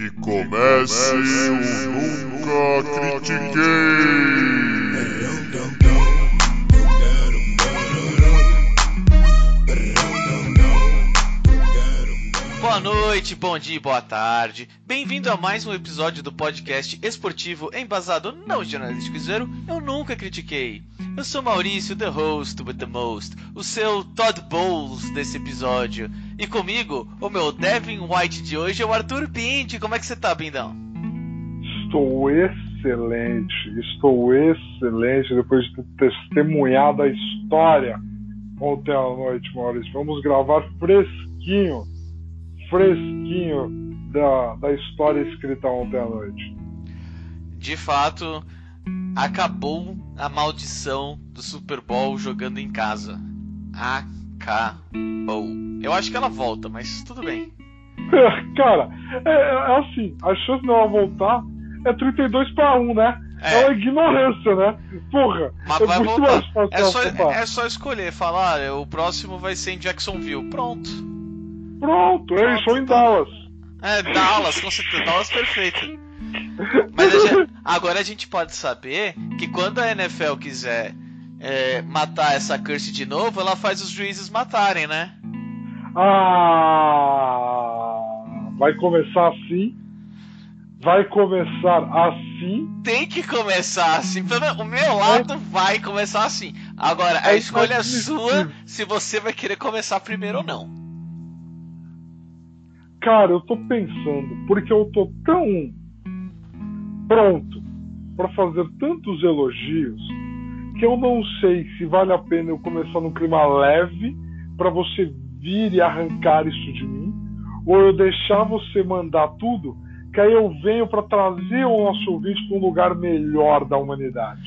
Que comece o Nunca Critiquei! Noite, bom dia e boa tarde. Bem-vindo a mais um episódio do podcast esportivo embasado não jornalístico zero, eu nunca critiquei. Eu sou Maurício, the host with the most, o seu Todd Bowles desse episódio. E comigo, o meu Devin White de hoje é o Arthur Pinti. Como é que você tá, Bindão? Estou excelente, estou excelente depois de ter testemunhado a história ontem à noite, Maurício. Vamos gravar fresquinho, fresquinho da, da história escrita ontem à noite. De fato, acabou a maldição do Super Bowl jogando em casa. Acabou. Eu acho que ela volta, mas tudo bem. Cara, é, é assim, a chance dela voltar é 32 para 1, né? É. é uma ignorância, né? Porra. Mas é vai voltar. É só, é só escolher, falar, o próximo vai ser em Jacksonville. Pronto. Pronto, é isso, ou em Dallas. É, Dallas, com certeza. Dallas perfeito. Mas agora a gente pode saber que quando a NFL quiser é, matar essa curse de novo, ela faz os juízes matarem, né? Ah, vai começar assim. Vai começar assim. Tem que começar assim. O meu lado vai começar assim. Agora, a escolha é sua se você vai querer começar primeiro ou não. Cara, eu tô pensando, porque eu tô tão pronto para fazer tantos elogios que eu não sei se vale a pena eu começar num clima leve para você vir e arrancar isso de mim, ou eu deixar você mandar tudo, que aí eu venho para trazer o nosso ouvinte para um lugar melhor da humanidade.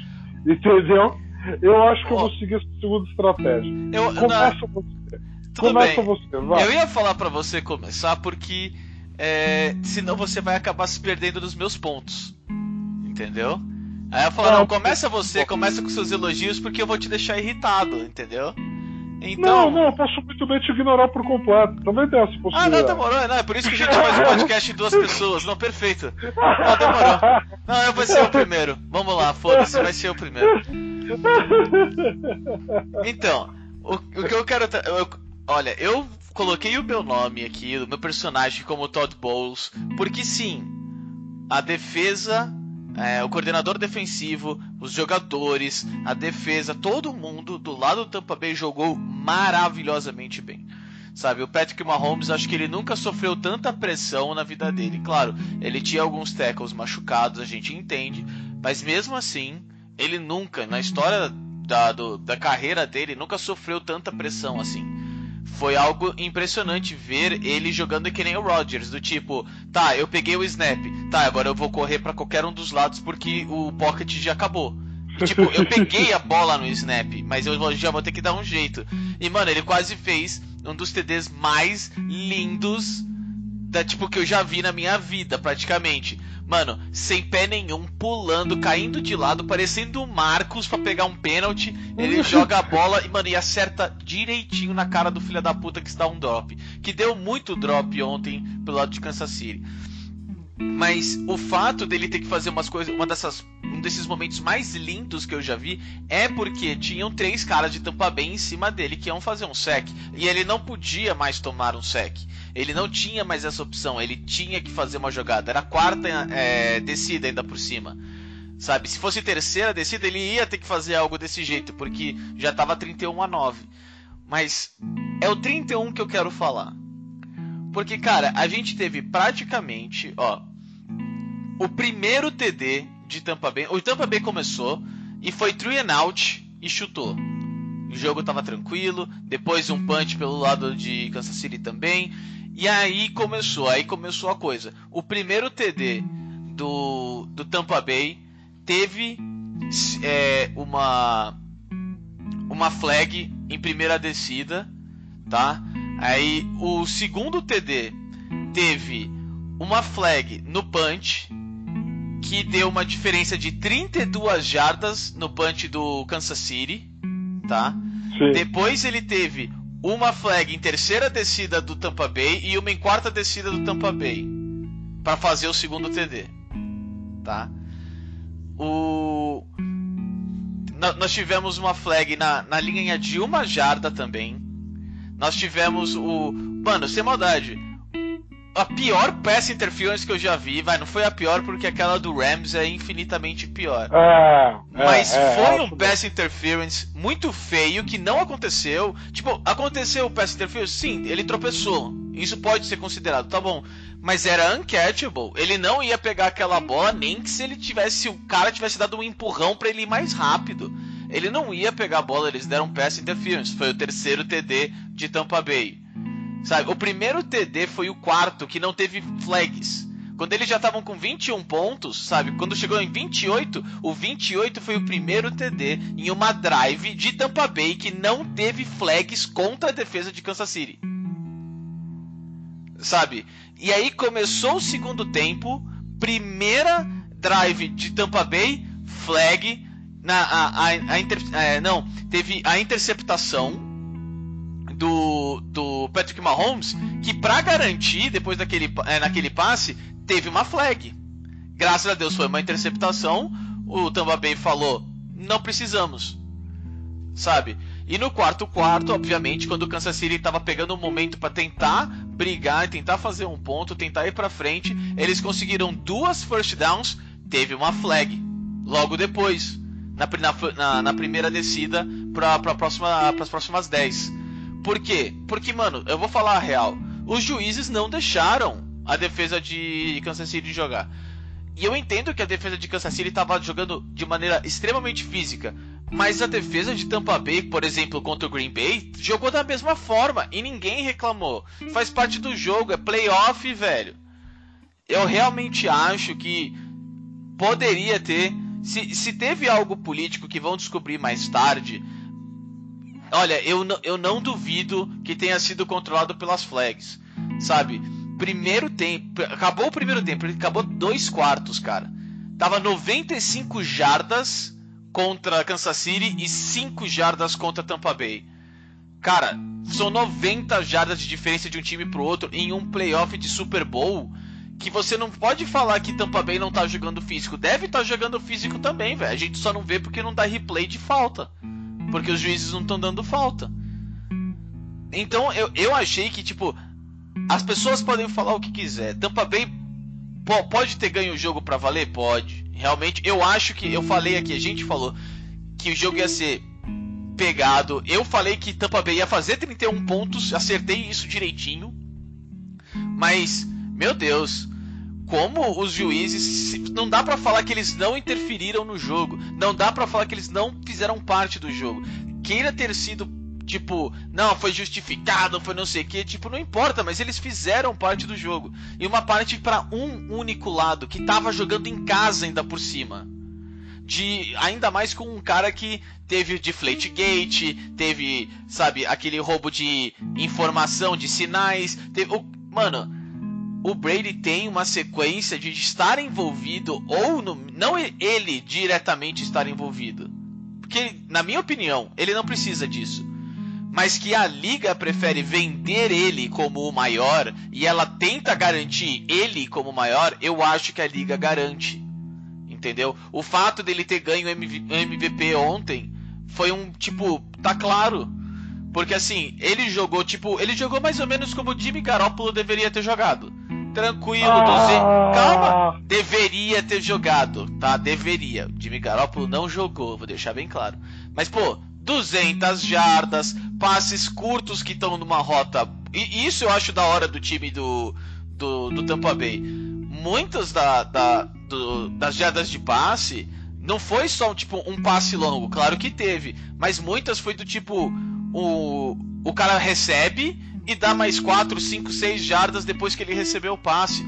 Entendeu? Eu acho que eu vou seguir essa segunda estratégia. Eu, Começa você. Tudo Começa bem. você, vai. Eu ia falar para você começar porque é, senão você vai acabar se perdendo nos meus pontos. Entendeu? Aí eu falo, não, não começa você, começa com seus elogios porque eu vou te deixar irritado, entendeu? Então... Não, não, eu posso muito bem te ignorar por completo. Também tem essa possibilidade. Ah, não, demorou. Não, é por isso que a gente faz um podcast em duas pessoas. Não, perfeito. Não, demorou. Não, eu vou ser o primeiro. Vamos lá, foda-se, vai ser o primeiro. Então, o, o que eu quero. Eu, olha, eu coloquei o meu nome aqui, o meu personagem como Todd Bowles, porque sim, a defesa é, o coordenador defensivo, os jogadores, a defesa, todo mundo do lado do Tampa Bay jogou maravilhosamente bem. Sabe, o Patrick Mahomes, acho que ele nunca sofreu tanta pressão na vida dele. Claro, ele tinha alguns tackles machucados, a gente entende, mas mesmo assim, ele nunca, na história da, do, da carreira dele, nunca sofreu tanta pressão assim foi algo impressionante ver ele jogando que nem o Rodgers, do tipo, tá, eu peguei o snap, tá, agora eu vou correr para qualquer um dos lados porque o pocket já acabou. E, tipo, eu peguei a bola no snap, mas eu já vou ter que dar um jeito. E mano, ele quase fez um dos TDs mais lindos da tipo que eu já vi na minha vida, praticamente. Mano, sem pé nenhum, pulando, caindo de lado, parecendo o Marcos para pegar um pênalti. Ele joga a bola e, mano, e acerta direitinho na cara do filho da puta que está um drop. Que deu muito drop ontem pelo lado de Kansas City. Mas o fato dele ter que fazer umas coisas, uma dessas, um desses momentos mais lindos que eu já vi é porque tinham três caras de Tampa Bay em cima dele que iam fazer um sec e ele não podia mais tomar um sec. Ele não tinha mais essa opção, ele tinha que fazer uma jogada. Era a quarta é, descida ainda por cima. Sabe, se fosse terceira descida, ele ia ter que fazer algo desse jeito, porque já estava 31 a 9. Mas é o 31 que eu quero falar. Porque, cara, a gente teve praticamente, ó, o primeiro TD de Tampa Bay. O Tampa Bay começou e foi three and out e chutou. O jogo estava tranquilo, depois um punch pelo lado de Kansas City também. E aí começou, aí começou a coisa. O primeiro TD do, do Tampa Bay teve é, uma uma flag em primeira descida, tá? Aí o segundo TD teve uma flag no punch que deu uma diferença de 32 jardas no punch do Kansas City, tá? Sim. Depois ele teve uma flag em terceira descida do Tampa Bay e uma em quarta descida do Tampa Bay. para fazer o segundo TD, tá? O nós tivemos uma flag na, na linha de uma jarda também. Nós tivemos o. Mano, sem maldade. A pior pass interference que eu já vi, vai, não foi a pior porque aquela do Rams é infinitamente pior. É, é Mas é, foi é, um pass interference muito feio que não aconteceu. Tipo, aconteceu o pass interference? Sim, ele tropeçou. Isso pode ser considerado, tá bom. Mas era uncatchable. Ele não ia pegar aquela bola nem que se ele tivesse, se o cara tivesse dado um empurrão para ele ir mais rápido. Ele não ia pegar a bola, eles deram pass interference. Foi o terceiro TD de Tampa Bay. Sabe, o primeiro TD foi o quarto que não teve flags. Quando eles já estavam com 21 pontos, sabe? Quando chegou em 28, o 28 foi o primeiro TD em uma drive de Tampa Bay que não teve flags contra a defesa de Kansas City. Sabe? E aí começou o segundo tempo, primeira drive de Tampa Bay, flag na a, a, a inter, é, não, teve a interceptação do, do Patrick Mahomes, que para garantir, depois daquele, é, naquele passe, teve uma flag. Graças a Deus foi uma interceptação. O Tampa Bay falou: não precisamos, sabe? E no quarto quarto, obviamente, quando o Kansas City estava pegando um momento para tentar brigar, tentar fazer um ponto, tentar ir para frente, eles conseguiram duas first downs, teve uma flag. Logo depois, na, na, na primeira descida para próxima, as próximas 10. Por quê? Porque, mano, eu vou falar a real. Os juízes não deixaram a defesa de Kansas City jogar. E eu entendo que a defesa de Kansas City estava jogando de maneira extremamente física. Mas a defesa de Tampa Bay, por exemplo, contra o Green Bay, jogou da mesma forma e ninguém reclamou. Faz parte do jogo, é playoff, velho. Eu realmente acho que poderia ter. Se, se teve algo político que vão descobrir mais tarde, Olha, eu, eu não duvido que tenha sido controlado pelas flags. Sabe? Primeiro tempo. Acabou o primeiro tempo, ele acabou dois quartos, cara. Tava 95 jardas contra Kansas City e 5 jardas contra Tampa Bay. Cara, são 90 jardas de diferença de um time pro outro em um playoff de Super Bowl. Que você não pode falar que Tampa Bay não tá jogando físico. Deve estar tá jogando físico também, velho. A gente só não vê porque não dá replay de falta. Porque os juízes não estão dando falta. Então eu, eu achei que, tipo, as pessoas podem falar o que quiser. Tampa Bay pode ter ganho o jogo para valer? Pode. Realmente, eu acho que. Eu falei aqui, a gente falou que o jogo ia ser pegado. Eu falei que Tampa Bay ia fazer 31 pontos, acertei isso direitinho. Mas, meu Deus, como os juízes não dá para falar que eles não interferiram no jogo, não dá para falar que eles não fizeram parte do jogo. Queira ter sido tipo, não, foi justificado, foi não sei o que, tipo, não importa, mas eles fizeram parte do jogo. E uma parte para um único lado que tava jogando em casa ainda por cima. De ainda mais com um cara que teve deflate gate, teve, sabe, aquele roubo de informação, de sinais, teve, o, mano, o Brady tem uma sequência de estar envolvido ou no, não ele diretamente estar envolvido. Porque, na minha opinião, ele não precisa disso. Mas que a liga prefere vender ele como o maior e ela tenta garantir ele como o maior, eu acho que a liga garante. Entendeu? O fato dele ter ganho o MVP ontem foi um tipo, tá claro. Porque assim, ele jogou tipo, ele jogou mais ou menos como o Jimmy Garoppolo deveria ter jogado tranquilo, ah. Calma, deveria ter jogado, tá? Deveria. O Jimmy Garoppolo não jogou, vou deixar bem claro. Mas, pô, 200 jardas, passes curtos que estão numa rota. E isso eu acho da hora do time do, do, do Tampa Bay. Muitas da, da, do, das jardas de passe não foi só tipo um passe longo, claro que teve, mas muitas foi do tipo o, o cara recebe e dá mais 4, 5, 6 jardas depois que ele recebeu o passe.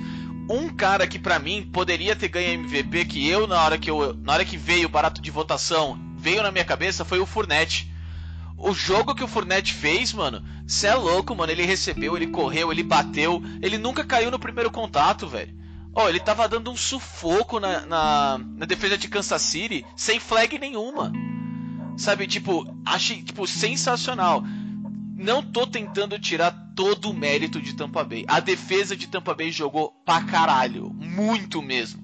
Um cara que para mim poderia ter ganho MVP que eu na hora que eu na hora que veio o barato de votação, veio na minha cabeça foi o Furnette. O jogo que o Furnette fez, mano, cê é louco, mano. Ele recebeu, ele correu, ele bateu, ele nunca caiu no primeiro contato, velho. Ó, oh, ele tava dando um sufoco na, na, na defesa de Kansas City sem flag nenhuma. Sabe, tipo, achei tipo sensacional não tô tentando tirar todo o mérito de Tampa Bay. A defesa de Tampa Bay jogou pra caralho, muito mesmo.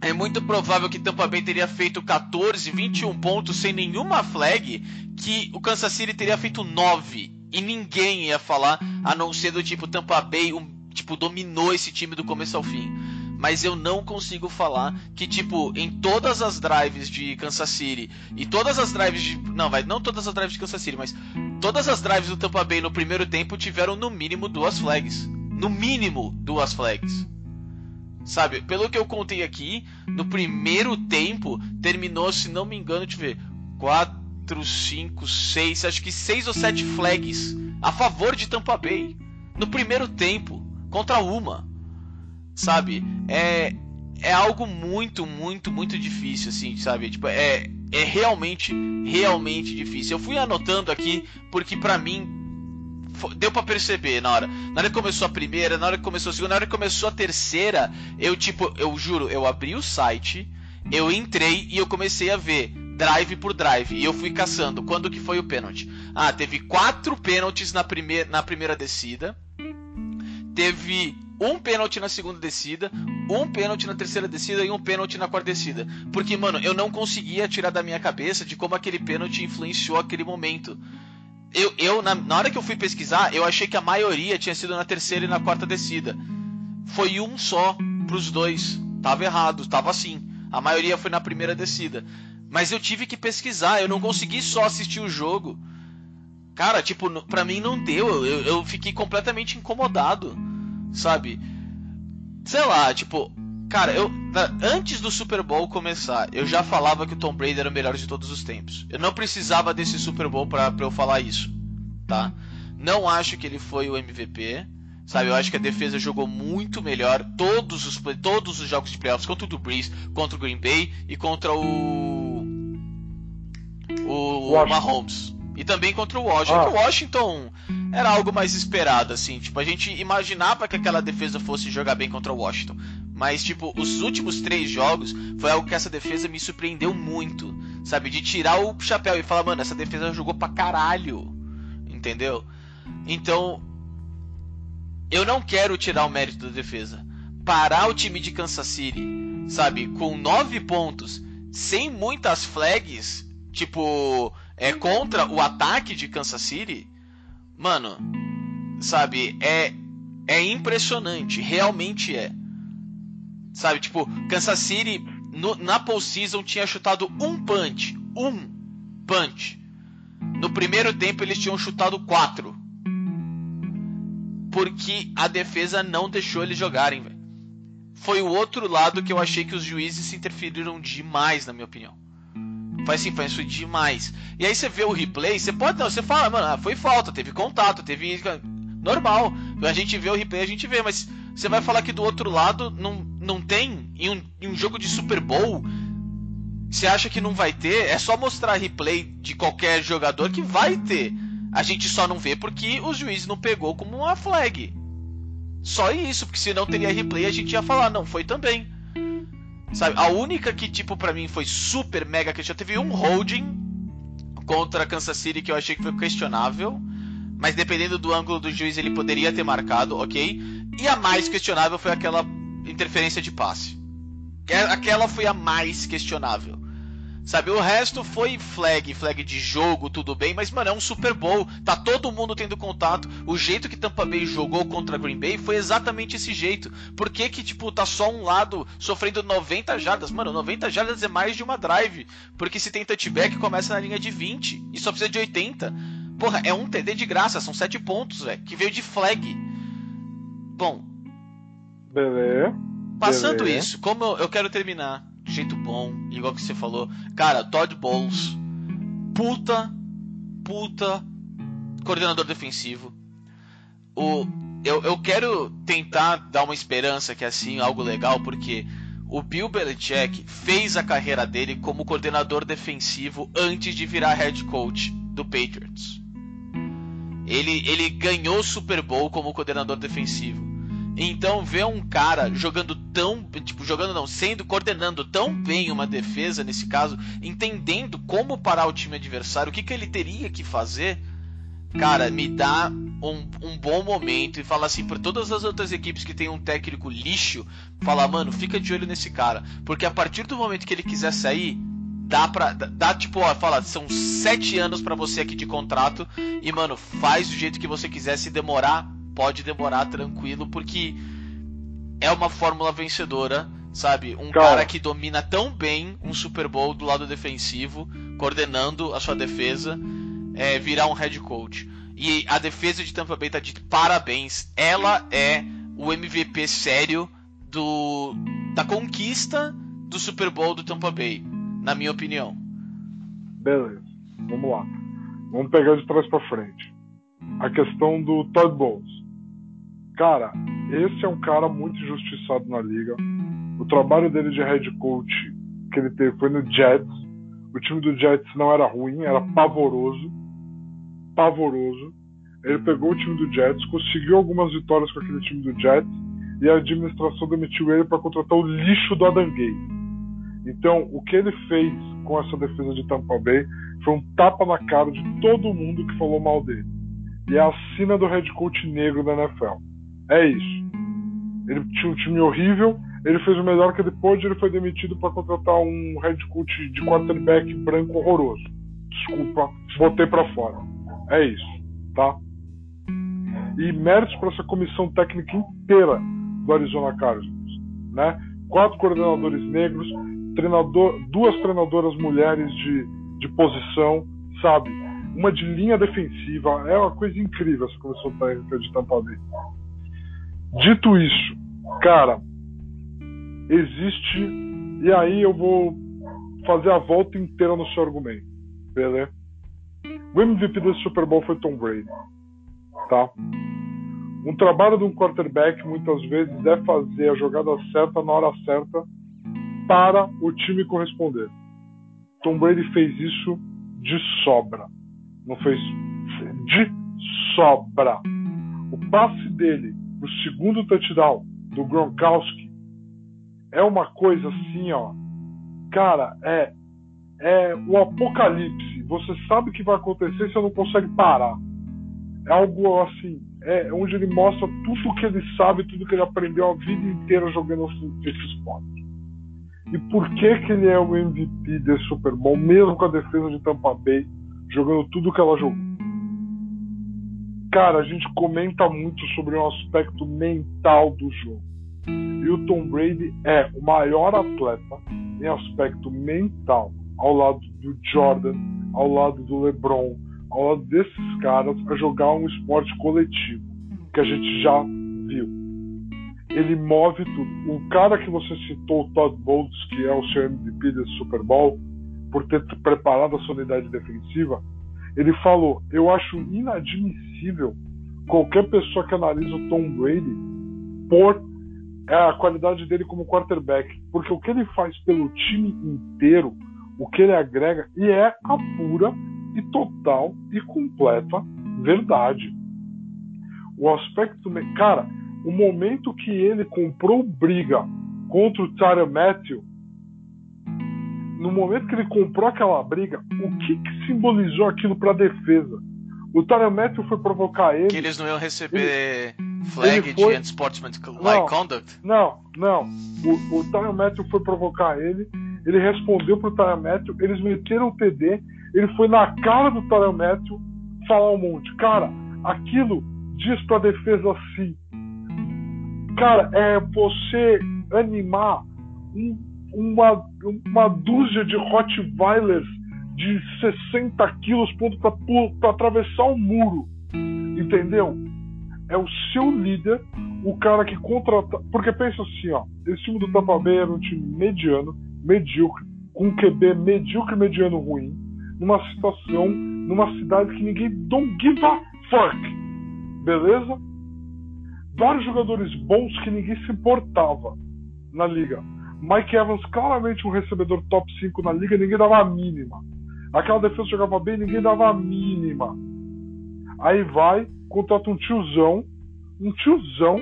É muito provável que Tampa Bay teria feito 14, 21 pontos sem nenhuma flag, que o Kansas City teria feito 9 e ninguém ia falar, a não ser do tipo Tampa Bay, um, tipo dominou esse time do começo ao fim mas eu não consigo falar que, tipo, em todas as drives de Kansas City e todas as drives de. Não, vai, não todas as drives de Kansas City, mas todas as drives do Tampa Bay no primeiro tempo tiveram no mínimo duas flags. No mínimo duas flags. Sabe, pelo que eu contei aqui, no primeiro tempo terminou, se não me engano, deixa eu ver, 4, 5, 6, acho que 6 ou 7 flags a favor de Tampa Bay. No primeiro tempo, contra uma sabe? É, é algo muito, muito, muito difícil, assim, sabe? Tipo, é, é realmente, realmente difícil. Eu fui anotando aqui porque para mim deu para perceber na hora. Na hora que começou a primeira, na hora que começou a segunda, na hora que começou a terceira, eu tipo, eu juro, eu abri o site, eu entrei e eu comecei a ver drive por drive e eu fui caçando quando que foi o pênalti. Ah, teve quatro pênaltis na primeira na primeira descida. Teve um pênalti na segunda descida, um pênalti na terceira descida e um pênalti na quarta descida. Porque, mano, eu não conseguia tirar da minha cabeça de como aquele pênalti influenciou aquele momento. Eu, eu na, na hora que eu fui pesquisar, eu achei que a maioria tinha sido na terceira e na quarta descida. Foi um só pros dois. Tava errado, tava assim. A maioria foi na primeira descida. Mas eu tive que pesquisar, eu não consegui só assistir o jogo. Cara, tipo, pra mim não deu. Eu, eu fiquei completamente incomodado sabe? Sei lá, tipo, cara, eu antes do Super Bowl começar, eu já falava que o Tom Brady era o melhor de todos os tempos. Eu não precisava desse Super Bowl para eu falar isso, tá? Não acho que ele foi o MVP, sabe? Eu acho que a defesa jogou muito melhor todos os todos os jogos de playoffs contra o do Breeze, contra o Green Bay e contra o o, o Mahomes. E também contra o Washington. O Washington era algo mais esperado, assim. Tipo, a gente imaginava que aquela defesa fosse jogar bem contra o Washington. Mas, tipo, os últimos três jogos foi algo que essa defesa me surpreendeu muito. Sabe? De tirar o chapéu e falar, mano, essa defesa jogou pra caralho. Entendeu? Então. Eu não quero tirar o mérito da defesa. Parar o time de Kansas City, sabe? Com nove pontos, sem muitas flags, tipo é contra o ataque de Kansas City, mano, sabe, é é impressionante, realmente é. Sabe, tipo, Kansas City no, na postseason tinha chutado um punch, um punch. No primeiro tempo eles tinham chutado quatro. Porque a defesa não deixou eles jogarem, velho. Foi o outro lado que eu achei que os juízes se interferiram demais, na minha opinião. Faz assim, faz isso demais. E aí você vê o replay, você pode não, você fala, mano, ah, foi falta, teve contato, teve normal. A gente vê o replay, a gente vê, mas você vai falar que do outro lado não, não tem em um, em um jogo de Super Bowl. Você acha que não vai ter? É só mostrar replay de qualquer jogador que vai ter. A gente só não vê porque o juiz não pegou como uma flag. Só isso, porque se não teria replay a gente ia falar, não, foi também. Sabe? A única que, tipo, para mim foi super mega questionável. Teve um holding contra Kansas City que eu achei que foi questionável. Mas dependendo do ângulo do juiz, ele poderia ter marcado, ok? E a mais questionável foi aquela interferência de passe. Aquela foi a mais questionável. Sabe, o resto foi flag, flag de jogo, tudo bem, mas mano, é um Super Bowl, tá todo mundo tendo contato. O jeito que Tampa Bay jogou contra Green Bay foi exatamente esse jeito. Por que que, tipo, tá só um lado sofrendo 90 jardas? Mano, 90 jardas é mais de uma drive, porque se tem touchback começa na linha de 20 e só precisa de 80. Porra, é um TD de graça, são 7 pontos, velho, que veio de flag. Bom. Beleza. Passando Beleza. isso, como eu, quero terminar jeito bom, igual que você falou. Cara, Todd Bowles, puta, puta coordenador defensivo. O, eu, eu quero tentar dar uma esperança que é assim, algo legal, porque o Bill Belichick fez a carreira dele como coordenador defensivo antes de virar head coach do Patriots. Ele, ele ganhou Super Bowl como coordenador defensivo. Então ver um cara jogando tão, tipo, jogando não, sendo coordenando tão bem uma defesa nesse caso, entendendo como parar o time adversário, o que, que ele teria que fazer, cara, me dá um, um, bom momento e fala assim para todas as outras equipes que tem um técnico lixo, falar, mano, fica de olho nesse cara, porque a partir do momento que ele quiser sair, dá pra. Dá, tipo, ó, fala, são sete anos para você aqui de contrato. E, mano, faz do jeito que você quiser. Se demorar, pode demorar tranquilo, porque é uma fórmula vencedora, sabe? Um cara, cara que domina tão bem um Super Bowl do lado defensivo, coordenando a sua defesa, é, virar um head coach. E a defesa de Tampa Bay tá de parabéns. Ela é o MVP sério do da conquista do Super Bowl do Tampa Bay na minha opinião. Beleza, vamos lá. Vamos pegar de trás para frente. A questão do Todd Bowles. Cara, esse é um cara muito injustiçado na liga. O trabalho dele de head coach que ele teve foi no Jets. O time do Jets não era ruim, era pavoroso. Pavoroso. Ele pegou o time do Jets, conseguiu algumas vitórias com aquele time do Jets e a administração demitiu ele para contratar o lixo do Adam então, o que ele fez com essa defesa de Tampa Bay foi um tapa na cara de todo mundo que falou mal dele. E é a sina do head coach negro da NFL. É isso. Ele tinha um time horrível, ele fez o melhor que ele pôde, ele foi demitido para contratar um head coach de quarterback branco horroroso. Desculpa, botei para fora. É isso, tá? E méritos para essa comissão técnica inteira do Arizona Cardinals, né? Quatro coordenadores negros, treinador, duas treinadoras mulheres de, de posição, sabe? Uma de linha defensiva. É uma coisa incrível essa comissão técnica de Tampa Bay. Dito isso, cara, existe. E aí eu vou fazer a volta inteira no seu argumento, beleza? O MVP desse Super Bowl foi Tom Brady, tá? Um trabalho de um quarterback muitas vezes é fazer a jogada certa na hora certa para o time corresponder. Tom Brady fez isso de sobra. Não fez de sobra. O passe dele no segundo touchdown do Gronkowski é uma coisa assim, ó. Cara, é é o apocalipse. Você sabe o que vai acontecer você não consegue parar. É algo assim, é onde ele mostra tudo o que ele sabe, tudo que ele aprendeu a vida inteira jogando esse esporte. E por que, que ele é o MVP desse Super Bowl, mesmo com a defesa de Tampa Bay, jogando tudo que ela jogou? Cara, a gente comenta muito sobre o aspecto mental do jogo. E o Tom Brady é o maior atleta em aspecto mental, ao lado do Jordan, ao lado do LeBron, ao lado desses caras, a jogar um esporte coletivo, que a gente já viu ele move tudo. O cara que você citou, o Todd Bowles, que é o seu MVP desse Super Bowl, por ter preparado a sua unidade defensiva, ele falou: Eu acho inadmissível qualquer pessoa que analisa o Tom Brady por é, a qualidade dele como quarterback, porque o que ele faz pelo time inteiro, o que ele agrega, e é a pura e total e completa verdade. O aspecto. Cara, o momento que ele comprou briga contra o Tyler Matthew, no momento que ele comprou aquela briga, o que, que simbolizou aquilo para a defesa? O Matthew foi provocar ele. Que eles não iam receber ele, flag ele foi, de unsportsmanlike conduct? Não, não. O, o Matthew foi provocar ele, ele respondeu pro Matthew, eles meteram o TD, ele foi na cara do Matthew falar um monte. Cara, aquilo diz pra defesa assim: Cara, é você animar um, uma, uma dúzia de Rottweilers de 60 quilos para atravessar um muro. Entendeu? É o seu líder, o cara que contrata. Porque pensa assim, ó. Esse time do Tampa Bay era um time mediano, medíocre, com um QB medíocre, mediano, ruim, numa situação, numa cidade que ninguém don't give a fuck. Beleza? vários jogadores bons que ninguém se importava na liga. Mike Evans, claramente um recebedor top 5 na liga, ninguém dava a mínima. Aquela defesa jogava bem, ninguém dava a mínima. Aí vai, contrata um tiozão, um tiozão,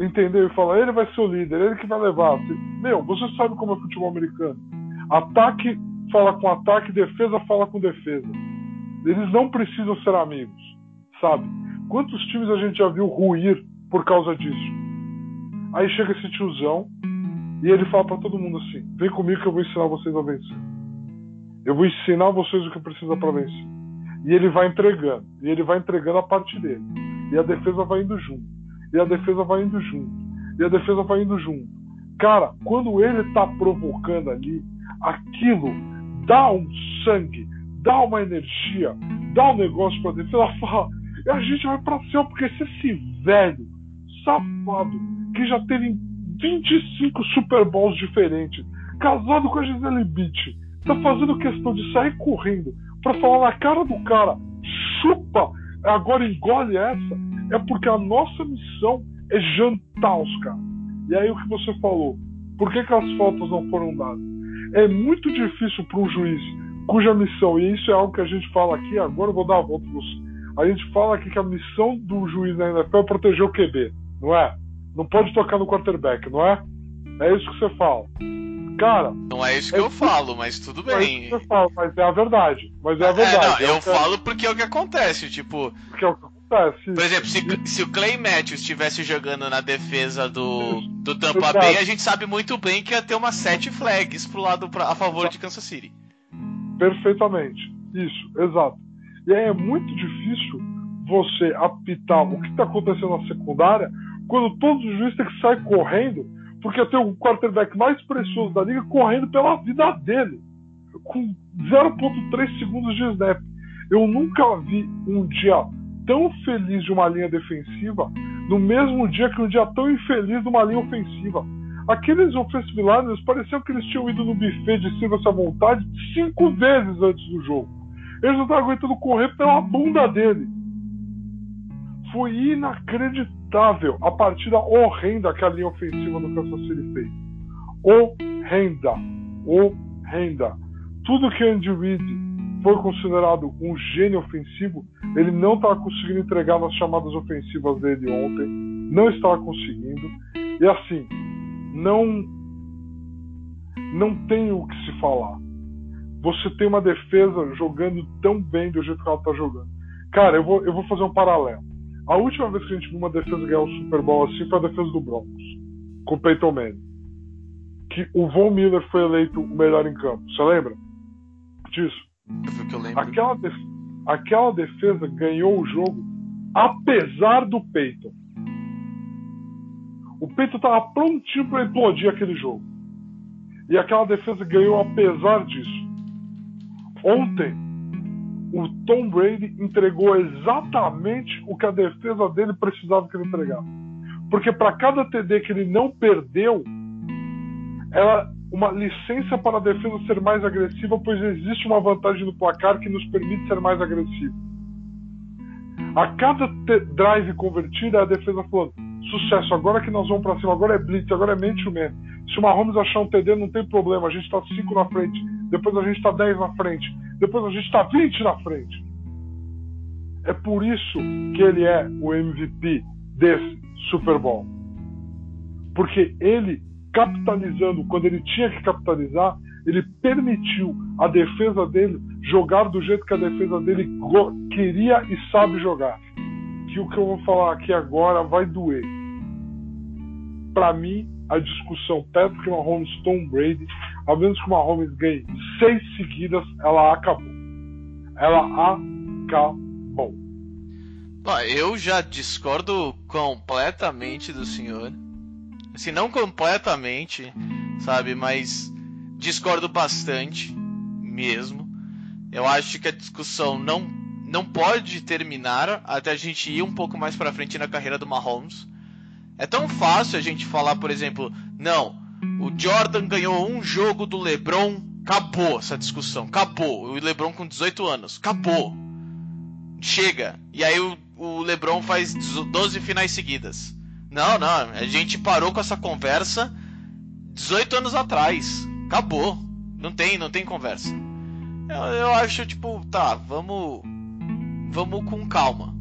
entendeu? E fala: ele vai ser o líder, ele que vai levar. Meu, você sabe como é futebol americano. Ataque fala com ataque, defesa fala com defesa. Eles não precisam ser amigos, sabe? Quantos times a gente já viu ruir por causa disso? Aí chega esse tiozão e ele fala para todo mundo assim: vem comigo que eu vou ensinar vocês a vencer. Eu vou ensinar vocês o que precisa para vencer. E ele vai entregando, e ele vai entregando a parte dele. E a defesa vai indo junto. E a defesa vai indo junto. E a defesa vai indo junto. Cara, quando ele tá provocando ali, aquilo dá um sangue, dá uma energia, dá um negócio pra defesa. Ela fala, a gente vai pra cima, porque se esse velho, safado, que já teve 25 Super Bowls diferentes, casado com a Gisele Beach, tá fazendo questão de sair correndo para falar na cara do cara, chupa, agora engole essa, é porque a nossa missão é jantar os caras. E aí o que você falou, por que, que as faltas não foram dadas? É muito difícil para um juiz cuja missão, e isso é algo que a gente fala aqui, agora eu vou dar a volta para você. A gente fala aqui que a missão do juiz na NFL é proteger o QB, não é? Não pode tocar no quarterback, não é? É isso que você fala. Cara. Não é isso que é eu falo, mas tudo bem. É isso que você fala, mas é a verdade. Mas é a verdade. É, não, eu, falo porque é o que acontece, tipo. Porque é o que acontece. Por exemplo, se, se o Clay Matthews estivesse jogando na defesa do, do Tampa Bay, a gente sabe muito bem que ia ter umas sete flags pro lado pra, a favor de Kansas City. Perfeitamente. Isso, exato. E aí é muito difícil você apitar o que está acontecendo na secundária quando todos os juízes têm que sair correndo porque tem o quarterback mais precioso da liga correndo pela vida dele, com 0,3 segundos de snap. Eu nunca vi um dia tão feliz de uma linha defensiva no mesmo dia que um dia tão infeliz de uma linha ofensiva. Aqueles offensive liners pareciam que eles tinham ido no buffet de sirva à vontade cinco vezes antes do jogo. Eles não estavam aguentando correr pela bunda dele. Foi inacreditável a partida horrenda que a linha ofensiva do Kansas City fez. Horrenda. Horrenda. Tudo que Andy Reid foi considerado um gênio ofensivo, ele não estava conseguindo entregar nas chamadas ofensivas dele ontem. Não estava conseguindo. E assim, não não tem o que se falar. Você tem uma defesa jogando tão bem do jeito que ela está jogando. Cara, eu vou, eu vou fazer um paralelo. A última vez que a gente viu uma defesa ganhar o Super Bowl assim foi a defesa do Broncos, com o Peyton Manning. Que o Von Miller foi eleito o melhor em campo. Você lembra disso? Que eu lembro. Aquela, def aquela defesa ganhou o jogo apesar do Peyton. O Peyton estava prontinho para implodir aquele jogo. E aquela defesa ganhou apesar disso. Ontem, o Tom Brady entregou exatamente o que a defesa dele precisava que ele entregasse. Porque para cada TD que ele não perdeu, era uma licença para a defesa ser mais agressiva, pois existe uma vantagem no placar que nos permite ser mais agressivo. A cada drive convertido, é a defesa falando: sucesso, agora que nós vamos para cima, agora é blitz, agora é man-to-man. Se o Mahomes achar um TD, não tem problema, a gente está 5 na frente, depois a gente está 10 na frente depois a gente está 20 na frente. É por isso que ele é o MVP desse Super Bowl. Porque ele, capitalizando quando ele tinha que capitalizar, ele permitiu a defesa dele jogar do jeito que a defesa dele queria e sabe jogar. Que o que eu vou falar aqui agora vai doer. Para mim, a discussão Patrick Mahomes Tom Brady ao menos que o Mahomes ganhe seis seguidas, ela acabou. Ela acabou. Eu já discordo completamente do senhor. Assim, não completamente, sabe, mas discordo bastante mesmo. Eu acho que a discussão não, não pode terminar até a gente ir um pouco mais para frente na carreira do Mahomes. É tão fácil a gente falar, por exemplo, não, o Jordan ganhou um jogo do LeBron, acabou essa discussão, acabou. O LeBron com 18 anos, acabou. Chega. E aí o, o LeBron faz 12 finais seguidas. Não, não, a gente parou com essa conversa 18 anos atrás. Acabou. Não tem, não tem conversa. Eu, eu acho tipo, tá, vamos vamos com calma.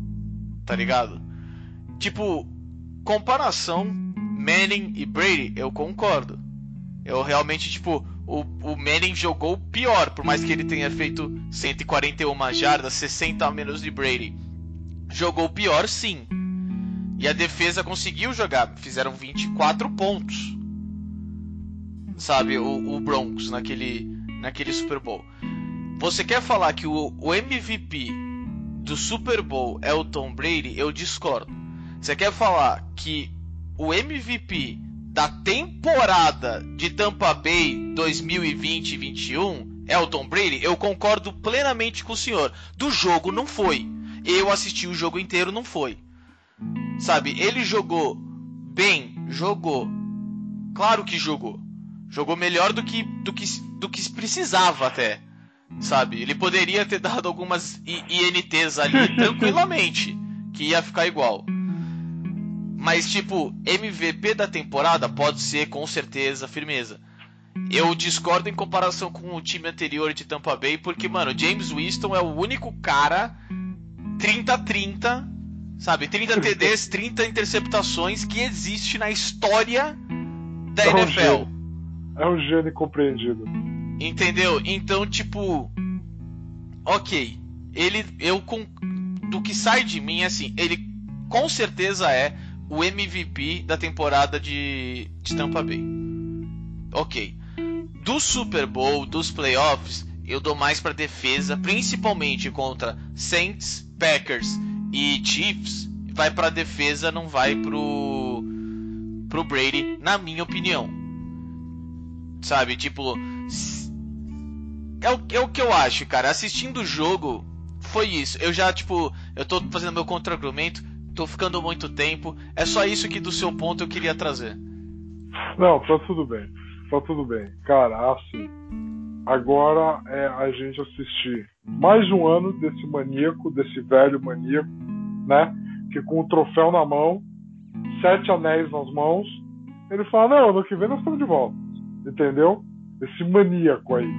Tá ligado? Tipo, comparação Manning e Brady, eu concordo. Eu realmente, tipo, o, o Manning jogou pior, por mais que ele tenha feito 141 jardas, 60 a menos de Brady. Jogou pior, sim. E a defesa conseguiu jogar, fizeram 24 pontos. Sabe, o, o Broncos naquele, naquele Super Bowl. Você quer falar que o, o MVP do Super Bowl é o Tom Brady? Eu discordo. Você quer falar que o MVP da temporada de Tampa Bay 2020-21 é o Tom Brady? Eu concordo plenamente com o senhor. Do jogo não foi. Eu assisti o jogo inteiro, não foi. Sabe, ele jogou bem, jogou. Claro que jogou. Jogou melhor do que do que, do que precisava até. Sabe? Ele poderia ter dado algumas INTs ali tranquilamente, que ia ficar igual. Mas tipo, MVP da temporada pode ser com certeza firmeza. Eu discordo em comparação com o time anterior de Tampa Bay, porque, mano, James Winston é o único cara 30-30 Sabe, 30 TDs, 30 interceptações que existe na história da é NFL. Um é um gênio compreendido. Entendeu? Então, tipo, ok, ele, eu com, do que sai de mim, assim, ele com certeza é o MVP da temporada de, de Tampa Bay. Ok. Do Super Bowl, dos playoffs, eu dou mais para defesa, principalmente contra Saints, Packers e Chiefs vai para defesa, não vai pro pro Brady, na minha opinião. Sabe, tipo é o, é o que eu acho, cara. Assistindo o jogo foi isso. Eu já tipo, eu tô fazendo meu contra-argumento, tô ficando muito tempo. É só isso que do seu ponto eu queria trazer. Não, tá tudo bem. Tá tudo bem. Cara, assim, agora é a gente assistir mais um ano desse maníaco, desse velho maníaco, né? Que com o troféu na mão, sete anéis nas mãos, ele fala: Não, ano que vem nós estamos de volta. Entendeu? Esse maníaco aí,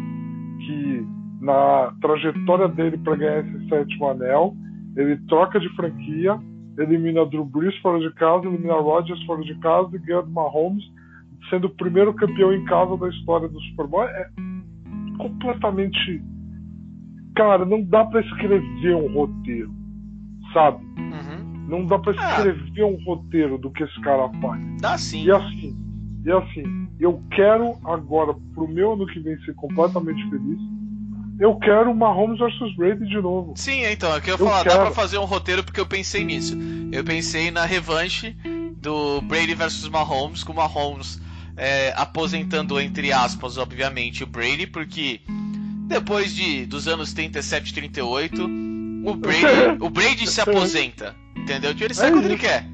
que na trajetória dele para ganhar esse sétimo anel, ele troca de franquia, elimina Drew Brees fora de casa, elimina Rodgers fora de casa e ganha do Mahomes, sendo o primeiro campeão em casa da história do Super Bowl. É completamente. Cara, não dá para escrever um roteiro, sabe? Uhum. Não dá para ah. escrever um roteiro do que esse cara faz. Dá sim. E assim, e assim, eu quero agora, pro meu ano que vem ser completamente feliz, eu quero Mahomes vs Brady de novo. Sim, então, é que eu ia falar, quero. dá pra fazer um roteiro porque eu pensei nisso. Eu pensei na revanche do Brady versus Mahomes, com o Mahomes é, aposentando, entre aspas, obviamente, o Brady, porque depois de dos anos 37 e 38, o Brady, o Brady se aposenta. Entendeu? Ele sai é quando ele quer.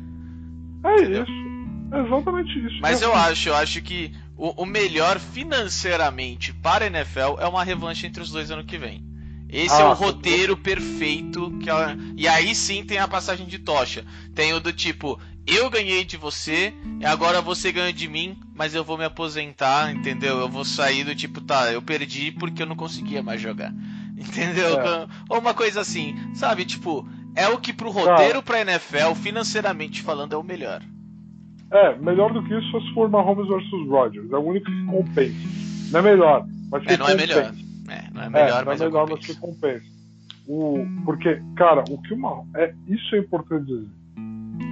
É entendeu? isso. É exatamente isso. Mas eu acho, eu acho que o, o, melhor financeiramente para a NFL é uma revanche entre os dois ano que vem. Esse é ah, é o roteiro perfeito. Que ela... E aí sim tem a passagem de tocha. Tem o do tipo, eu ganhei de você, e agora você ganha de mim, mas eu vou me aposentar, entendeu? Eu vou sair do tipo, tá, eu perdi porque eu não conseguia mais jogar. Entendeu? É. Ou uma coisa assim, sabe? Tipo, é o que pro roteiro, pra NFL, financeiramente falando, é o melhor. É, melhor do que isso se for Mahomes versus Rodgers. É o único que compensa. Não é melhor, mas que é, não é melhor. É, não é melhor, é, não é melhor, mas que compensa. O, porque, cara, o que uma. É, isso é importante dizer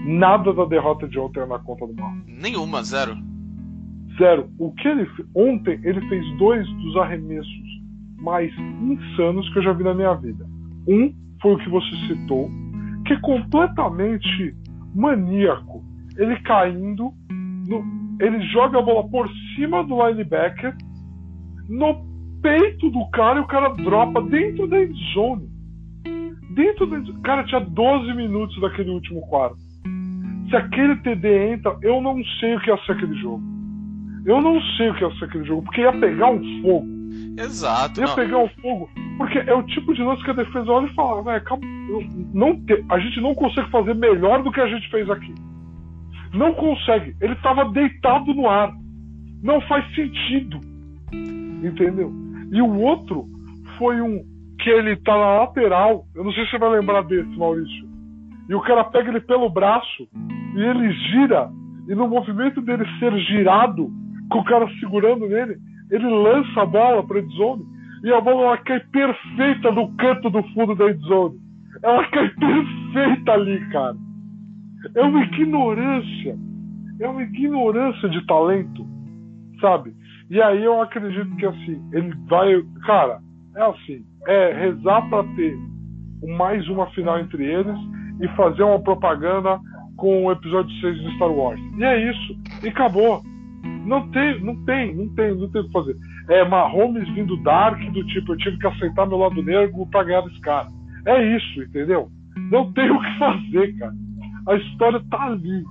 Nada da derrota de ontem é na conta do Marlon. Nenhuma, zero. Zero. O que ele ontem ele fez dois dos arremessos mais insanos que eu já vi na minha vida. Um foi o que você citou, que é completamente maníaco. Ele caindo, no, ele joga a bola por cima do linebacker, no peito do cara e o cara dropa dentro da endzone. Dentro da endzone. Cara, tinha 12 minutos daquele último quarto se aquele TD entra, eu não sei o que ia ser aquele jogo. Eu não sei o que ia ser aquele jogo, porque ia pegar um fogo. Exato. Ia não. pegar um fogo. Porque é o tipo de lance que a defesa olha e fala, velho, não te, a gente não consegue fazer melhor do que a gente fez aqui. Não consegue. Ele estava deitado no ar. Não faz sentido. Entendeu? E o outro foi um que ele tá na lateral. Eu não sei se você vai lembrar desse, Maurício e o cara pega ele pelo braço e ele gira, e no movimento dele ser girado, com o cara segurando nele, Ele lança a bola para endzone e a bola ela cai perfeita no canto do fundo da endzone. Ela cai perfeita ali, cara. É uma ignorância. É uma ignorância de talento, sabe? E aí eu acredito que assim, ele vai. Cara, é assim: é rezar para ter mais uma final entre eles e fazer uma propaganda com o episódio 6 de Star Wars. E é isso. E acabou. Não tem, não tem, não tem, não tem o que fazer. É Mahomes vindo Dark, do tipo, eu tive que aceitar meu lado negro pra ganhar desse cara. É isso, entendeu? Não tem o que fazer, cara. A história tá ali,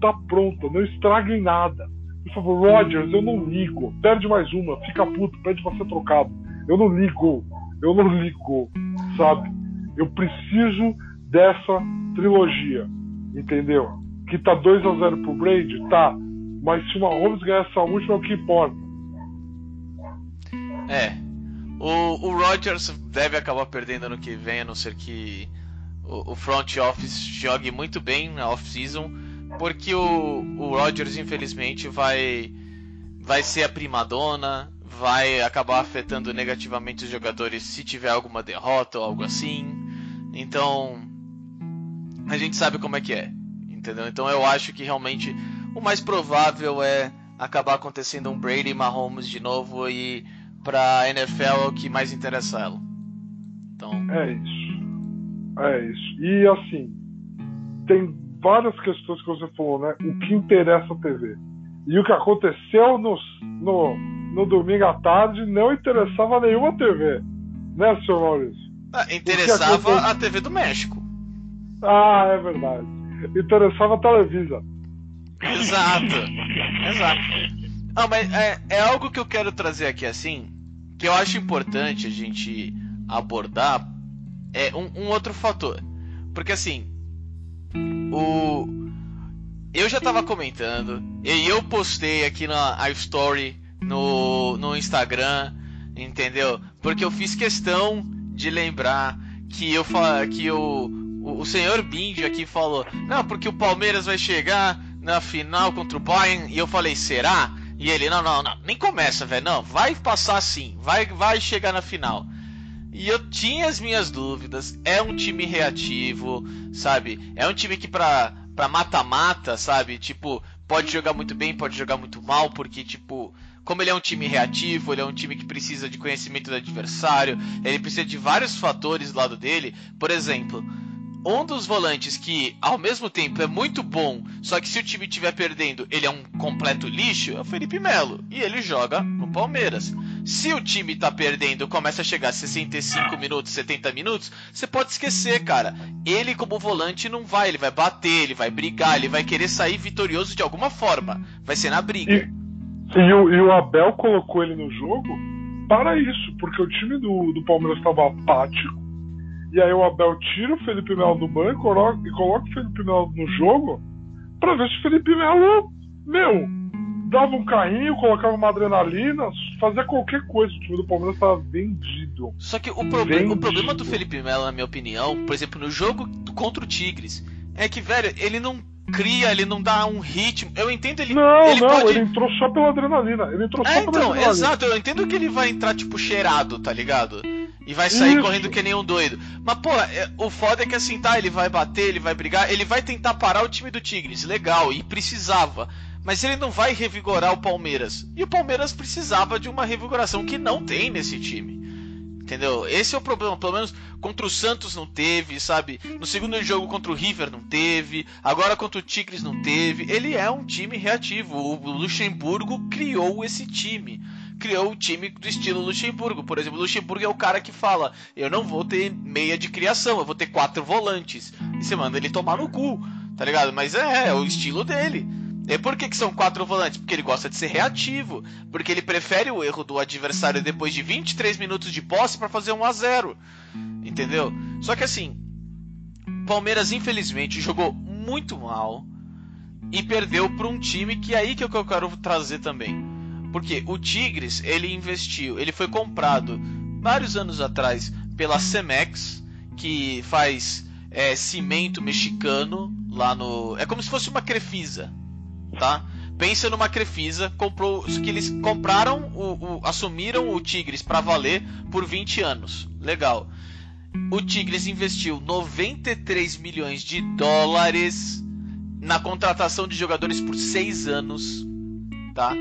tá pronta, não estraguem nada. Por favor, Rogers, eu não ligo. Perde mais uma, fica puto, pede pra ser trocado. Eu não ligo, eu não ligo, sabe? Eu preciso dessa trilogia, entendeu? Que tá 2 a 0 pro Brady, tá. Mas se o Mahomes ganhar essa última, é o que importa. É. O, o Rodgers deve acabar perdendo ano que vem, a não ser que o, front office jogue muito bem na off-season, porque o, o Rodgers, infelizmente, vai, vai ser a primadona, vai acabar afetando negativamente os jogadores se tiver alguma derrota ou algo assim. Então, a gente sabe como é que é, entendeu? Então eu acho que realmente o mais provável é acabar acontecendo um Brady e Mahomes de novo e para NFL é o que mais interessa ela. Então, é isso. É isso. E assim, tem várias questões que você falou, né? O que interessa a TV. E o que aconteceu no, no, no domingo à tarde não interessava nenhuma TV. Né, senhor Maurício? Ah, interessava a TV do México. Ah, é verdade. Interessava a Televisa. Exato. Exato. Não, mas é, é algo que eu quero trazer aqui assim, que eu acho importante a gente abordar é um, um outro fator. Porque assim, o eu já tava comentando e eu postei aqui na story no, no Instagram, entendeu? Porque eu fiz questão de lembrar que eu que o, o, senhor Bindi aqui falou, não, porque o Palmeiras vai chegar na final contra o Bayern e eu falei, será? E ele, não, não, não, nem começa, velho, não, vai passar sim, vai, vai chegar na final. E eu tinha as minhas dúvidas. É um time reativo, sabe? É um time que pra mata-mata, sabe? Tipo, pode jogar muito bem, pode jogar muito mal, porque, tipo, como ele é um time reativo, ele é um time que precisa de conhecimento do adversário, ele precisa de vários fatores do lado dele. Por exemplo, um dos volantes que, ao mesmo tempo, é muito bom, só que se o time estiver perdendo, ele é um completo lixo, é o Felipe Melo. E ele joga no Palmeiras. Se o time tá perdendo, começa a chegar a 65 minutos, 70 minutos, você pode esquecer, cara. Ele como volante não vai, ele vai bater, ele vai brigar, ele vai querer sair vitorioso de alguma forma. Vai ser na briga. E, e, o, e o, Abel colocou ele no jogo para isso, porque o time do, do Palmeiras estava apático. E aí o Abel tira o Felipe Melo do banco e coloca o Felipe Melo no jogo para ver se o Felipe Melo, meu, dava um carrinho, colocava uma adrenalina, fazia qualquer coisa. O time do Palmeiras estava vendido. Só que o, proble o problema do Felipe Melo, na minha opinião, por exemplo, no jogo contra o Tigres, é que, velho, ele não cria, ele não dá um ritmo. Eu entendo ele. Não, ele não, pode... ele entrou só pela adrenalina. Ele entrou é, só então, pela adrenalina. Exato, eu entendo que ele vai entrar, tipo, cheirado, tá ligado? E vai sair Isso. correndo que nem um doido. Mas, pô, é, o foda é que assim, tá, ele vai bater, ele vai brigar, ele vai tentar parar o time do Tigres, legal, e precisava. Mas ele não vai revigorar o Palmeiras. E o Palmeiras precisava de uma revigoração que não tem nesse time. Entendeu? Esse é o problema. Pelo menos contra o Santos não teve, sabe? No segundo jogo contra o River não teve. Agora contra o Tigres não teve. Ele é um time reativo. O Luxemburgo criou esse time criou o time do estilo Luxemburgo. Por exemplo, Luxemburgo é o cara que fala: Eu não vou ter meia de criação, eu vou ter quatro volantes. E você manda ele tomar no cu, tá ligado? Mas é, é o estilo dele. E por que, que são quatro volantes? Porque ele gosta de ser reativo. Porque ele prefere o erro do adversário depois de 23 minutos de posse para fazer 1 a 0 Entendeu? Só que assim, Palmeiras infelizmente jogou muito mal e perdeu para um time que é aí que eu quero trazer também. Porque o Tigres, ele investiu, ele foi comprado vários anos atrás pela Cemex, que faz é, cimento mexicano lá no. É como se fosse uma Crefisa, tá? pensa numa Crefisa, comprou, que eles compraram, o, o assumiram o Tigres para valer por 20 anos. Legal. O Tigres investiu 93 milhões de dólares na contratação de jogadores por 6 anos, tá?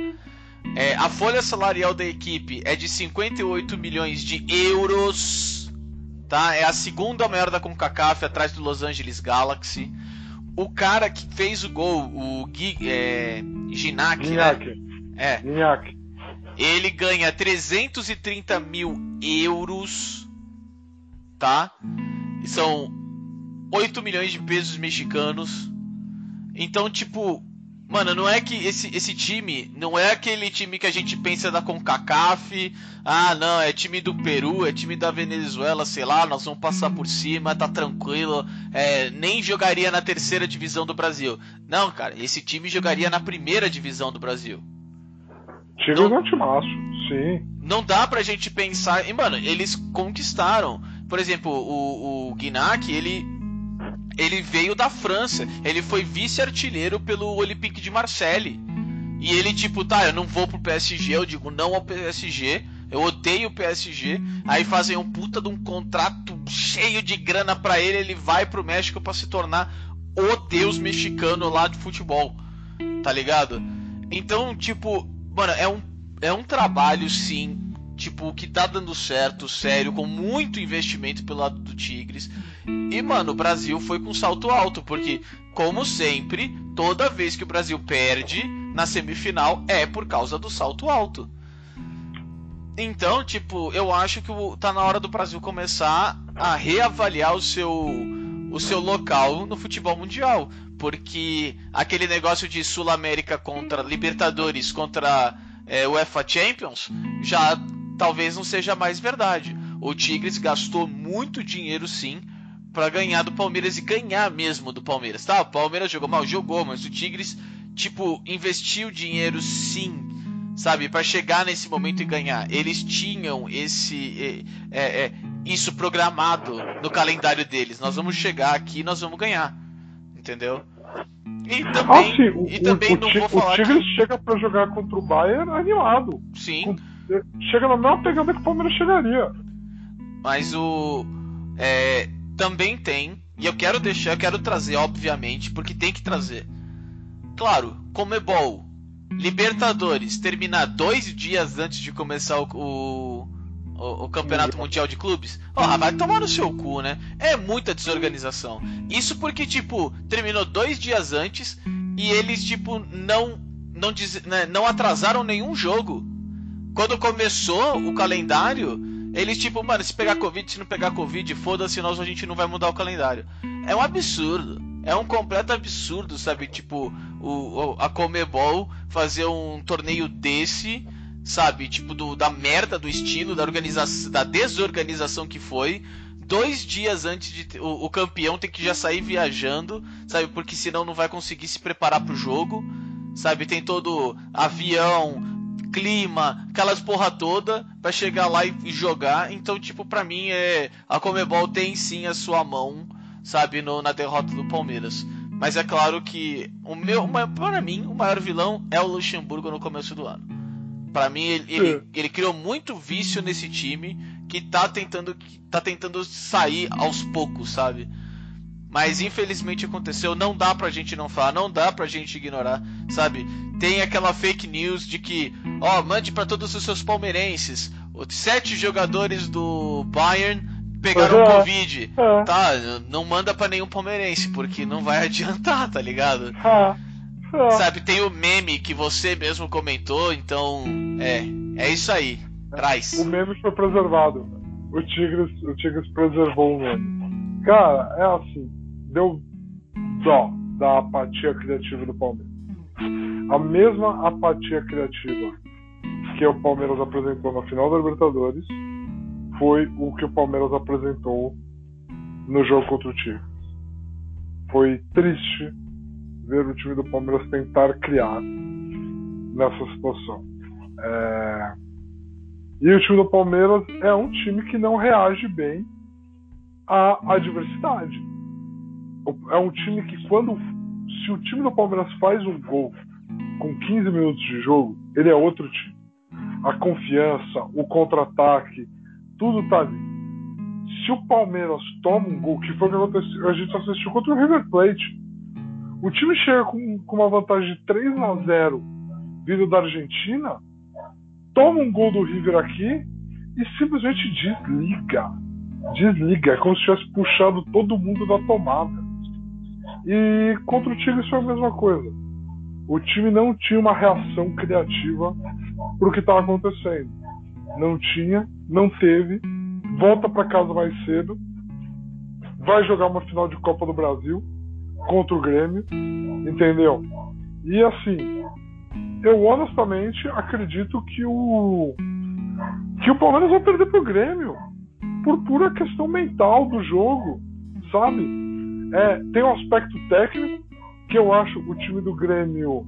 É, a folha salarial da equipe é de 58 milhões de euros, tá? É a segunda maior da CONCACAF, atrás do Los Angeles Galaxy o cara que fez o gol, o Gui, é, Ginac, né? É. Ginac. Ele ganha 330 mil euros, tá? São 8 milhões de pesos mexicanos. Então, tipo, Mano, não é que esse, esse time não é aquele time que a gente pensa da CONCACAF. Ah, não, é time do Peru, é time da Venezuela, sei lá, nós vamos passar por cima, tá tranquilo. É, nem jogaria na terceira divisão do Brasil. Não, cara, esse time jogaria na primeira divisão do Brasil. Time não, timaço, sim. Não dá pra gente pensar. E, mano, eles conquistaram. Por exemplo, o, o Guinac, ele ele veio da França. Ele foi vice-artilheiro pelo Olympique de Marseille. E ele, tipo, tá, eu não vou pro PSG, eu digo não ao PSG. Eu odeio o PSG. Aí fazem um puta de um contrato cheio de grana para ele. Ele vai pro México para se tornar o deus mexicano lá de futebol. Tá ligado? Então, tipo, mano, é um, é um trabalho sim tipo, que tá dando certo, sério, com muito investimento pelo lado do Tigres. E, mano, o Brasil foi com salto alto, porque, como sempre, toda vez que o Brasil perde na semifinal é por causa do salto alto. Então, tipo, eu acho que tá na hora do Brasil começar a reavaliar o seu o seu local no futebol mundial, porque aquele negócio de Sul-América contra Libertadores contra é, UEFA Champions já talvez não seja mais verdade. O Tigres gastou muito dinheiro sim para ganhar do Palmeiras e ganhar mesmo do Palmeiras. Tá, o Palmeiras jogou mal, jogou, mas o Tigres tipo investiu dinheiro sim, sabe, para chegar nesse momento e ganhar. Eles tinham esse é, é, isso programado no calendário deles. Nós vamos chegar aqui, nós vamos ganhar, entendeu? E também, ah, sim, o, e também o, não o, vou falar o Tigres que... chega para jogar contra o Bayern animado. Sim. Com chega na mesma pegada que o Palmeiras chegaria. Mas o. É, também tem, e eu quero deixar, eu quero trazer, obviamente, porque tem que trazer. Claro, Comebol, Libertadores, terminar dois dias antes de começar o, o, o, Campeonato Mundial de Clubes, oh, vai tomar no seu cu, né? É muita desorganização. Isso porque, tipo, terminou dois dias antes e eles, tipo, não, não, diz, né, não atrasaram nenhum jogo quando começou o calendário, eles tipo, mano, se pegar Covid, se não pegar Covid, foda-se, nós a gente não vai mudar o calendário. É um absurdo. É um completo absurdo, sabe? Tipo, o, a Comebol fazer um torneio desse, sabe? Tipo, do, da merda do estilo, da organização, da desorganização que foi. Dois dias antes de o, o campeão ter que já sair viajando, sabe? Porque senão não vai conseguir se preparar pro jogo, sabe? Tem todo avião, clima, aquelas porra toda para chegar lá e jogar. Então, tipo, para mim é a Comebol tem sim a sua mão, sabe, no, na derrota do Palmeiras. Mas é claro que o meu, para mim, o maior vilão é o Luxemburgo no começo do ano. Para mim, ele, ele, ele, criou muito vício nesse time que tá tentando, que tá tentando sair aos poucos, sabe? Mas infelizmente aconteceu, não dá pra gente não falar, não dá pra gente ignorar, sabe? Tem aquela fake news de que, ó, mande para todos os seus palmeirenses, os sete jogadores do Bayern pegaram uhum. Covid. Uhum. Tá, não manda para nenhum palmeirense, porque não vai adiantar, tá ligado? Uhum. Sabe, tem o meme que você mesmo comentou, então, é, é isso aí. Traz. O meme foi preservado. O Tigres, o Tigres preservou o meme. Cara, é assim, deu dó da apatia criativa do Palmeiras. A mesma apatia criativa que o Palmeiras apresentou na final da Libertadores foi o que o Palmeiras apresentou no jogo contra o Tigres. Foi triste ver o time do Palmeiras tentar criar nessa situação. É... E o time do Palmeiras é um time que não reage bem à adversidade é um time que quando se o time do Palmeiras faz um gol com 15 minutos de jogo, ele é outro time. A confiança, o contra-ataque, tudo tá ali. Se o Palmeiras toma um gol, que foi o que aconteceu, a gente assistiu contra o River Plate. O time chega com, com uma vantagem de 3 a 0 vindo da Argentina, toma um gol do River aqui e simplesmente desliga. Desliga, é como se tivesse puxado todo mundo da tomada. E contra o Tigres foi a mesma coisa. O time não tinha uma reação criativa para o que estava acontecendo. Não tinha, não teve. Volta para casa mais cedo. Vai jogar uma final de Copa do Brasil contra o Grêmio, entendeu? E assim, eu honestamente acredito que o que o Palmeiras vai perder pro Grêmio por pura questão mental do jogo, sabe? É, tem um aspecto técnico que eu acho o time do Grêmio,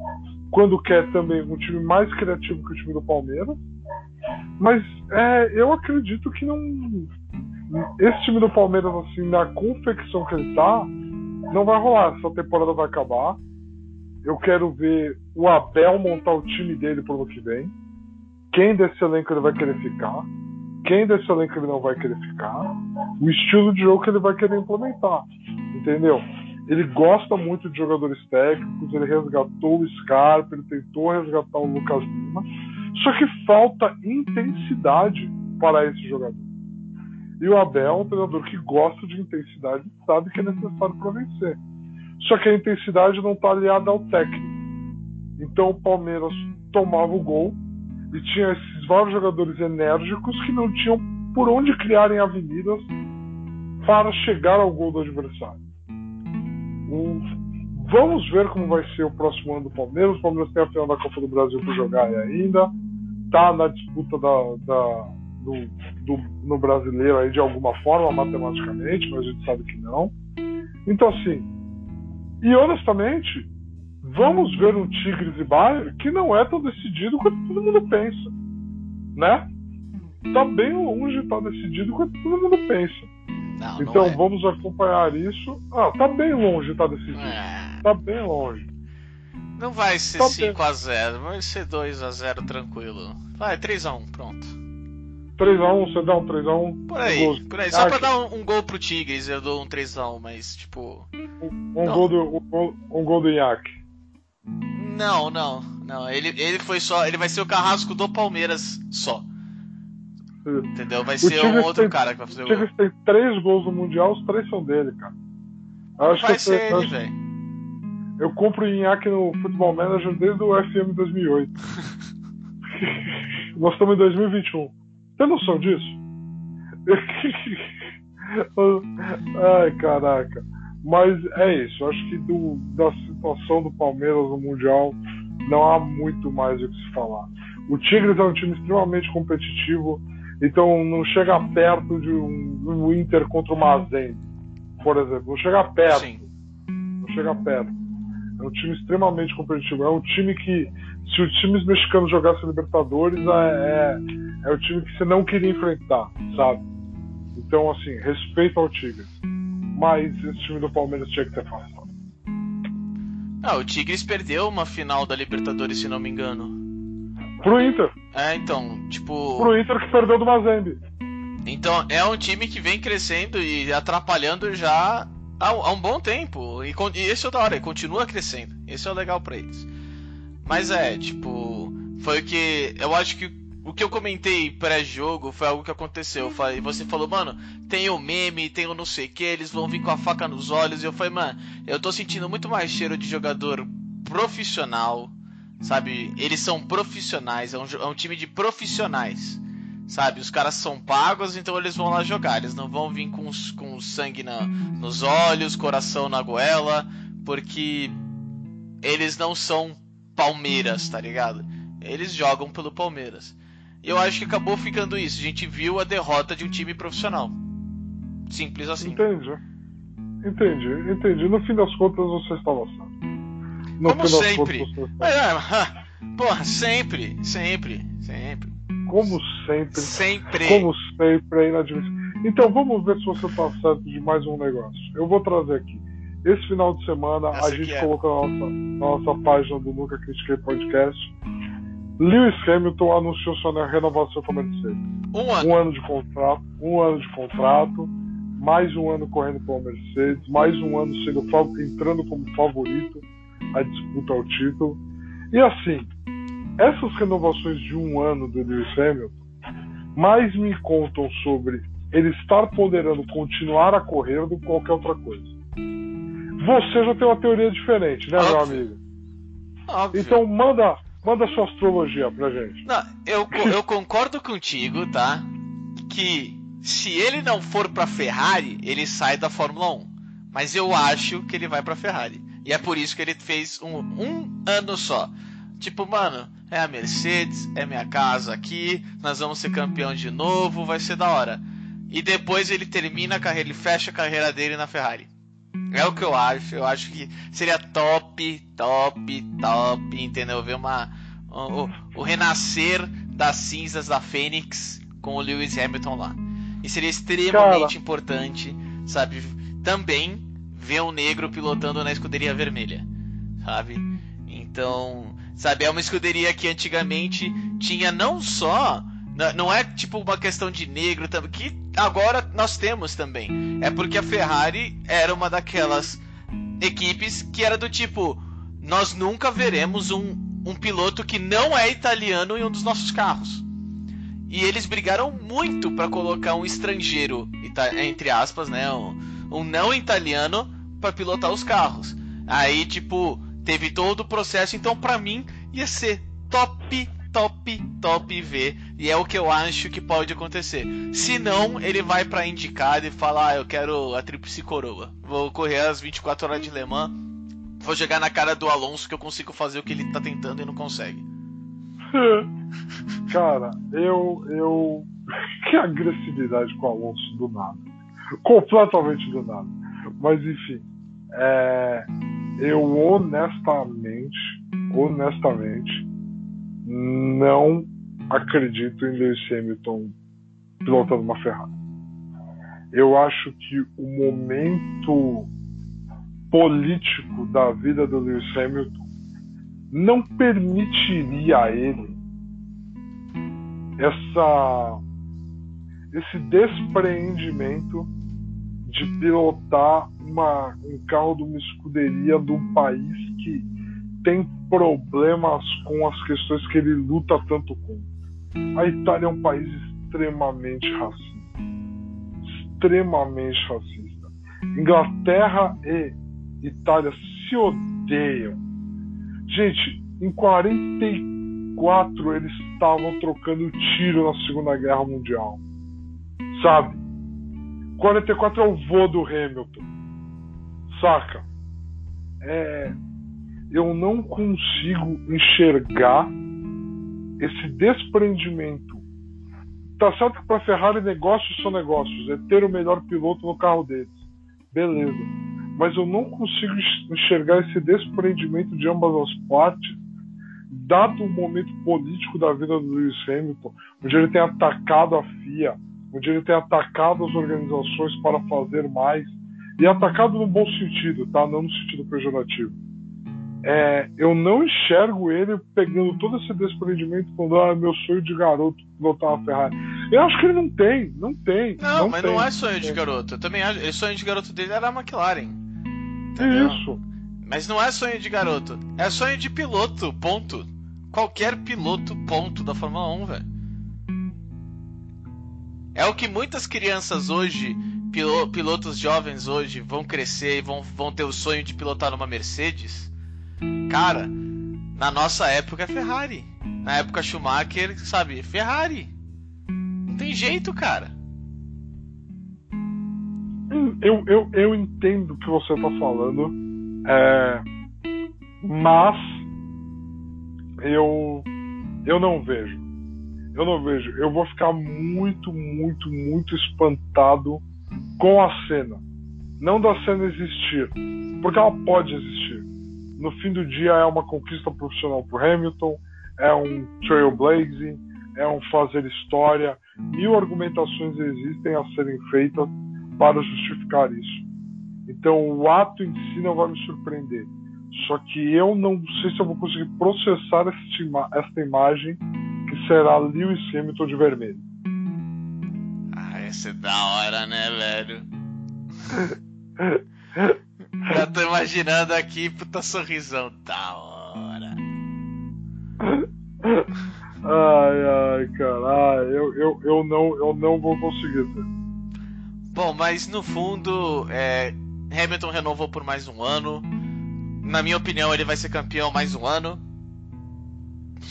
quando quer também, um time mais criativo que o time do Palmeiras. Mas é, eu acredito que não. Esse time do Palmeiras, assim, na confecção que ele tá, não vai rolar. Essa temporada vai acabar. Eu quero ver o Abel montar o time dele pro ano que vem. Quem desse elenco ele vai querer ficar. Quem desse elenco ele não vai querer ficar. O estilo de jogo que ele vai querer implementar. Entendeu? Ele gosta muito de jogadores técnicos, ele resgatou o Scarpa, ele tentou resgatar o Lucas Lima. Só que falta intensidade para esse jogador. E o Abel é um treinador que gosta de intensidade e sabe que é necessário para vencer. Só que a intensidade não está aliada ao técnico. Então o Palmeiras tomava o gol e tinha esses vários jogadores enérgicos que não tinham por onde criarem avenidas para chegar ao gol do adversário. Vamos ver como vai ser o próximo ano do Palmeiras. O Palmeiras tem a final da Copa do Brasil para jogar ainda. Está na disputa da, da do, do, no brasileiro aí de alguma forma, matematicamente, mas a gente sabe que não. Então, assim, e honestamente, vamos ver um Tigres e Bayern que não é tão decidido quanto todo mundo pensa, né? Tá bem longe de tá decidido quanto todo mundo pensa. Não, então não é. vamos acompanhar isso. Ah, tá bem longe tá decidido. É. Tá bem longe. Não vai ser Tá 5x0, vai ser 2x0 tranquilo. Vai, 3x1, pronto. 3x1, você dá um 3x1. Por aí, gols. por aí. Só pra dar um, um gol pro Tigres, eu dou um 3x1, mas tipo. Um, Não. gol do, um, um gol do Iac. Não, não, não. Ele, ele foi só. Ele vai ser o carrasco do Palmeiras só. Entendeu? Vai ser um outro tem- cara que vai fazer O. Tigres tem três gols no Mundial, os três são dele, cara. Eu acho Vai que ser eu, ele, velho. eu compro o Inhaque no Futebol Manager desde o FM 2008. Nós estamos em 2021. Tem noção disso? Ai, caraca. Mas é isso. Acho que do, da situação do Palmeiras no Mundial não há muito mais o que se falar. O Tigres é um time extremamente competitivo, então não chega perto de um, um Inter contra o Mazembe, por exemplo. Não chega perto. Sim. Não chega perto. É um time extremamente competitivo. É um time que, se os times mexicanos jogassem Libertadores, é, é, é o time que você não queria enfrentar, sabe? Então, assim, respeito ao Tigres. Mas esse time do Palmeiras tinha que ter afastado. Ah, o Tigres perdeu uma final da Libertadores, se não me engano. Pro Inter. É, então, tipo. Pro Inter que perdeu do Mazembe. Então, é um time que vem crescendo e atrapalhando já há, há um bom tempo. E, e esse é o da hora, continua crescendo. Esse é o legal pra eles. Mas é, tipo, foi o que. Eu acho que o que eu comentei pré-jogo foi algo que aconteceu. Eu falei, você falou, mano, tem o meme, tem o não sei o que, eles vão vir com a faca nos olhos. E eu falei, mano, eu tô sentindo muito mais cheiro de jogador profissional, sabe? Eles são profissionais, é um, é um time de profissionais. Sabe, os caras são pagos, então eles vão lá jogar. Eles não vão vir com, os- com sangue na- nos olhos, coração na goela, porque eles não são Palmeiras, tá ligado? Eles jogam pelo Palmeiras. E eu acho que acabou ficando isso. A gente viu a derrota de um time profissional. Simples assim. Entendi. Entendi, entendi. No fim das contas, você estava certo. No Como fim das sempre. estava é, porra, sempre, sempre, sempre. Como sempre. Sempre. Como sempre, é inadmissível. Então vamos ver se você está certo de mais um negócio. Eu vou trazer aqui. esse final de semana Essa a gente é. colocou na nossa, na nossa página do Nunca Critiquei Podcast. Lewis Hamilton anunciou sua renovação com a Mercedes. Um ano. Um ano de contrato, um ano de contrato, mais um ano correndo pela Mercedes, mais um ano sendo entrando como favorito à disputa ao título. E assim, essas renovações de um ano do Lewis Hamilton mais me contam sobre ele estar ponderando continuar a correr do que qualquer outra coisa. Você já tem uma teoria diferente, né, meu Óbvio. amigo? Óbvio. Então manda, manda sua astrologia pra gente. Não, eu, eu concordo contigo, tá? Que se ele não for pra Ferrari, ele sai da Fórmula 1. Mas eu acho que ele vai pra Ferrari. E é por isso que ele fez um, um ano só. Tipo, mano, é a Mercedes, é minha casa aqui, nós vamos ser campeão de novo, vai ser da hora. E depois ele termina a carreira, ele fecha a carreira dele na Ferrari. É o que eu acho. Eu acho que seria top, top, top, entendeu? Ver uma, o, o- o renascer das cinzas da Fênix com o Lewis Hamilton lá. E seria extremamente importante, sabe? Também ver um negro pilotando na escuderia vermelha, sabe? Então, sabe, é uma escuderia que antigamente tinha não só. Não é tipo uma questão de negro também, que agora nós temos também. É porque a Ferrari era uma daquelas equipes que era do tipo: nós nunca veremos um, um piloto que não é italiano em um dos nossos carros. E eles brigaram muito para colocar um estrangeiro, entre aspas, né, um, um não italiano para pilotar os carros. Aí, tipo, teve todo o processo, então pra mim ia ser top, top, top ver. E é o que eu acho que pode acontecer. Se não, ele vai pra indicar e falar: ah, eu quero a tríplice coroa. Vou correr as 24 horas de Le Mans. Vou jogar na cara do Alonso que eu consigo fazer o que ele tá tentando e não consegue. Cara, eu. eu... Que agressividade com o Alonso do nada. Completamente do nada. Mas enfim. é, Eu honestamente, honestamente, não acredito em Lewis Hamilton pilotando uma Ferrari. Eu acho que o momento político da vida do Lewis Hamilton não permitiria a ele essa esse despreendimento de pilotar uma, um carro de uma escuderia de um país que tem problemas com as questões que ele luta tanto contra. A Itália é um país extremamente racista. Extremamente racista. Inglaterra e Itália se odeiam. Gente, em 44 eles estavam trocando tiro na Segunda Guerra Mundial. Sabe? 44 é o vô do Hamilton. Saca? É, eu não consigo enxergar esse desprendimento. Tá certo que para Ferrari negócios são negócios, é ter o melhor piloto no carro deles. Beleza. Mas eu não consigo enxergar esse desprendimento de ambas as partes, dado o momento político da vida do Lewis Hamilton, onde ele tem atacado a FIA, onde ele tem atacado as organizações para fazer mais, e atacado no bom sentido, tá? Não no sentido pejorativo. É, eu não enxergo ele pegando todo esse desprendimento quando ah, meu sonho de garoto pilotar uma Ferrari. Eu acho que ele não tem, não tem. Não, não mas tem. não é sonho de garoto. Eu também acho. O sonho de garoto dele era a McLaren. Entendeu? Isso. Mas não é sonho de garoto. É sonho de piloto, ponto. Qualquer piloto, ponto, da Fórmula 1, velho. É o que muitas crianças hoje, pilo- pilotos jovens hoje, vão crescer e vão, vão ter o sonho de pilotar uma Mercedes. Cara, na nossa época é Ferrari. Na época Schumacher, sabe, Ferrari. Não tem jeito, cara. Eu, eu, eu entendo o que você está falando, é, mas eu, eu não vejo. Eu não vejo. Eu vou ficar muito, muito, muito espantado com a cena. Não da cena existir, porque ela pode existir. No fim do dia é uma conquista profissional para Hamilton, é um trailblazing, é um fazer história. Mil argumentações existem a serem feitas para justificar isso. Então o ato em si não vai me surpreender. Só que eu não sei se eu vou conseguir processar esta, ima esta imagem será Lewis Hamilton de vermelho. Ah, essa é da hora, né, velho? Já tô imaginando aqui, puta sorrisão. Da hora. Ai, ai, caralho, eu, eu, eu, não, eu não vou conseguir. Bom, mas no fundo, é, Hamilton renovou por mais um ano. Na minha opinião, ele vai ser campeão mais um ano.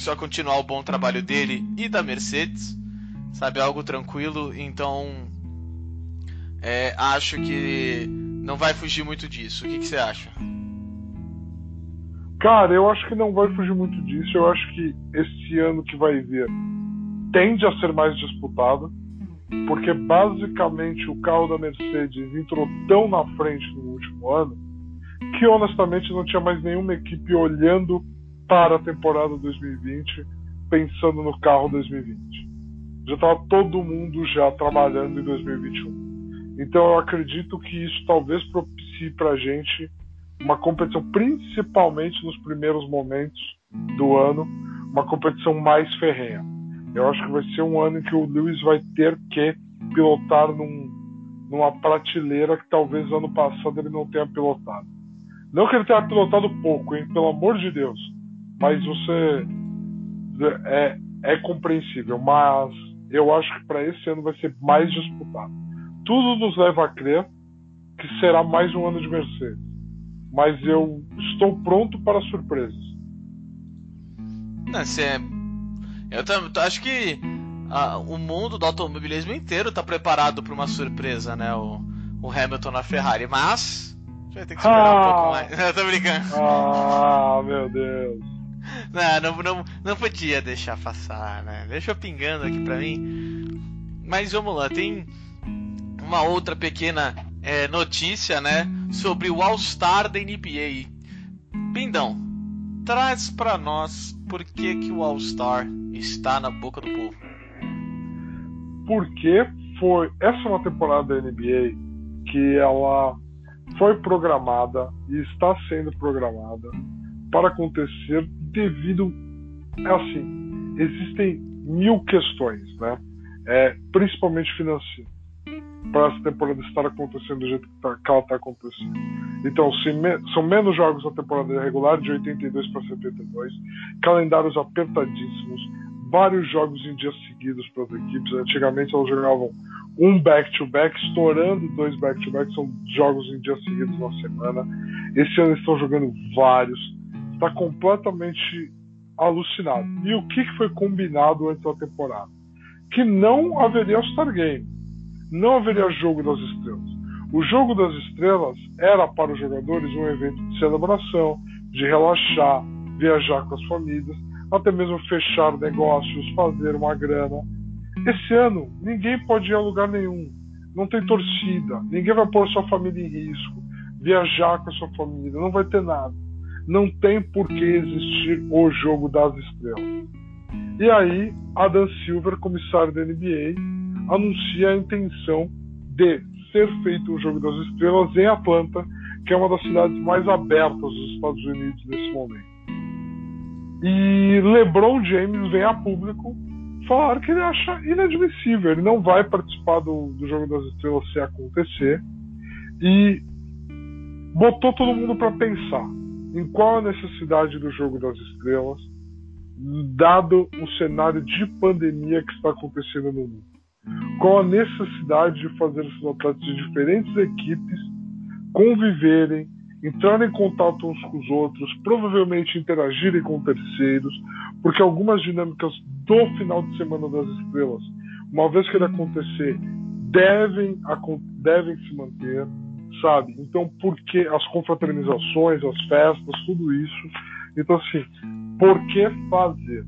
Só continuar o bom trabalho dele e da Mercedes. Sabe, algo tranquilo. Então, é, acho que não vai fugir muito disso. O que, que você acha? Cara, eu acho que não vai fugir muito disso. Eu acho que esse ano que vai vir tende a ser mais disputado, porque basicamente o carro da Mercedes entrou tão na frente no último ano que honestamente não tinha mais nenhuma equipe olhando para a temporada 2020 pensando no carro 2020. Já estava todo mundo já trabalhando em 2021. Então eu acredito que isso talvez propicie para a gente uma competição, principalmente nos primeiros momentos do ano, uma competição mais ferrenha. Eu acho que vai ser um ano em que o Lewis vai ter que pilotar num, numa prateleira que talvez ano passado ele não tenha pilotado. Não que ele tenha pilotado pouco, hein? Pelo amor de Deus. Mas você é, é compreensível. Mas eu acho que para esse ano vai ser mais disputado. Tudo nos leva a crer que será mais um ano de Mercedes mas eu estou pronto para surpresas. Não, é... Eu também acho que o mundo do automobilismo inteiro está preparado para uma surpresa, né? O, o, Hamilton na Ferrari, mas vai ter que esperar ah, um pouco mais. Eu tô brincando. Ah, meu Deus. Não, não, não, não podia deixar passar, né? Deixa eu pingando aqui para mim. Mas vamos lá, tem uma outra pequena é, notícia, né, sobre o All-Star da NBA. Pindão, traz para nós por que, que o All-Star está na boca do povo. Porque foi essa é uma temporada da NBA que ela foi programada e está sendo programada para acontecer devido é assim existem mil questões, né? É, principalmente financeiras para essa temporada estar acontecendo do jeito que, tá, que ela está acontecendo. Então, me, são menos jogos na temporada regular, de 82 para 72, calendários apertadíssimos, vários jogos em dias seguidos para as equipes. Antigamente elas jogavam um back-to-back, -back, estourando dois back-to-back, -back, são jogos em dias seguidos na semana. Esse ano eles estão jogando vários. Está completamente alucinado. E o que foi combinado antes da temporada? Que não haveria All-Star Game não haveria jogo das estrelas. O jogo das estrelas era para os jogadores um evento de celebração, de relaxar, viajar com as famílias, até mesmo fechar negócios, fazer uma grana. Esse ano, ninguém pode ir a lugar nenhum. Não tem torcida, ninguém vai pôr sua família em risco, viajar com a sua família, não vai ter nada. Não tem por que existir o jogo das estrelas. E aí, Adam Silver, comissário da NBA, anuncia a intenção de ser feito o Jogo das Estrelas em Atlanta, que é uma das cidades mais abertas dos Estados Unidos nesse momento. E LeBron James vem a público falar que ele acha inadmissível, ele não vai participar do, do Jogo das Estrelas se acontecer e botou todo mundo para pensar em qual a necessidade do Jogo das Estrelas, dado o cenário de pandemia que está acontecendo no mundo? Com a necessidade de fazer esses atletas de diferentes equipes conviverem, entrarem em contato uns com os outros, provavelmente interagirem com terceiros, porque algumas dinâmicas do final de semana das estrelas, uma vez que ele acontecer, devem, devem se manter, sabe? Então, porque as confraternizações, as festas, tudo isso. Então, assim, por que fazer?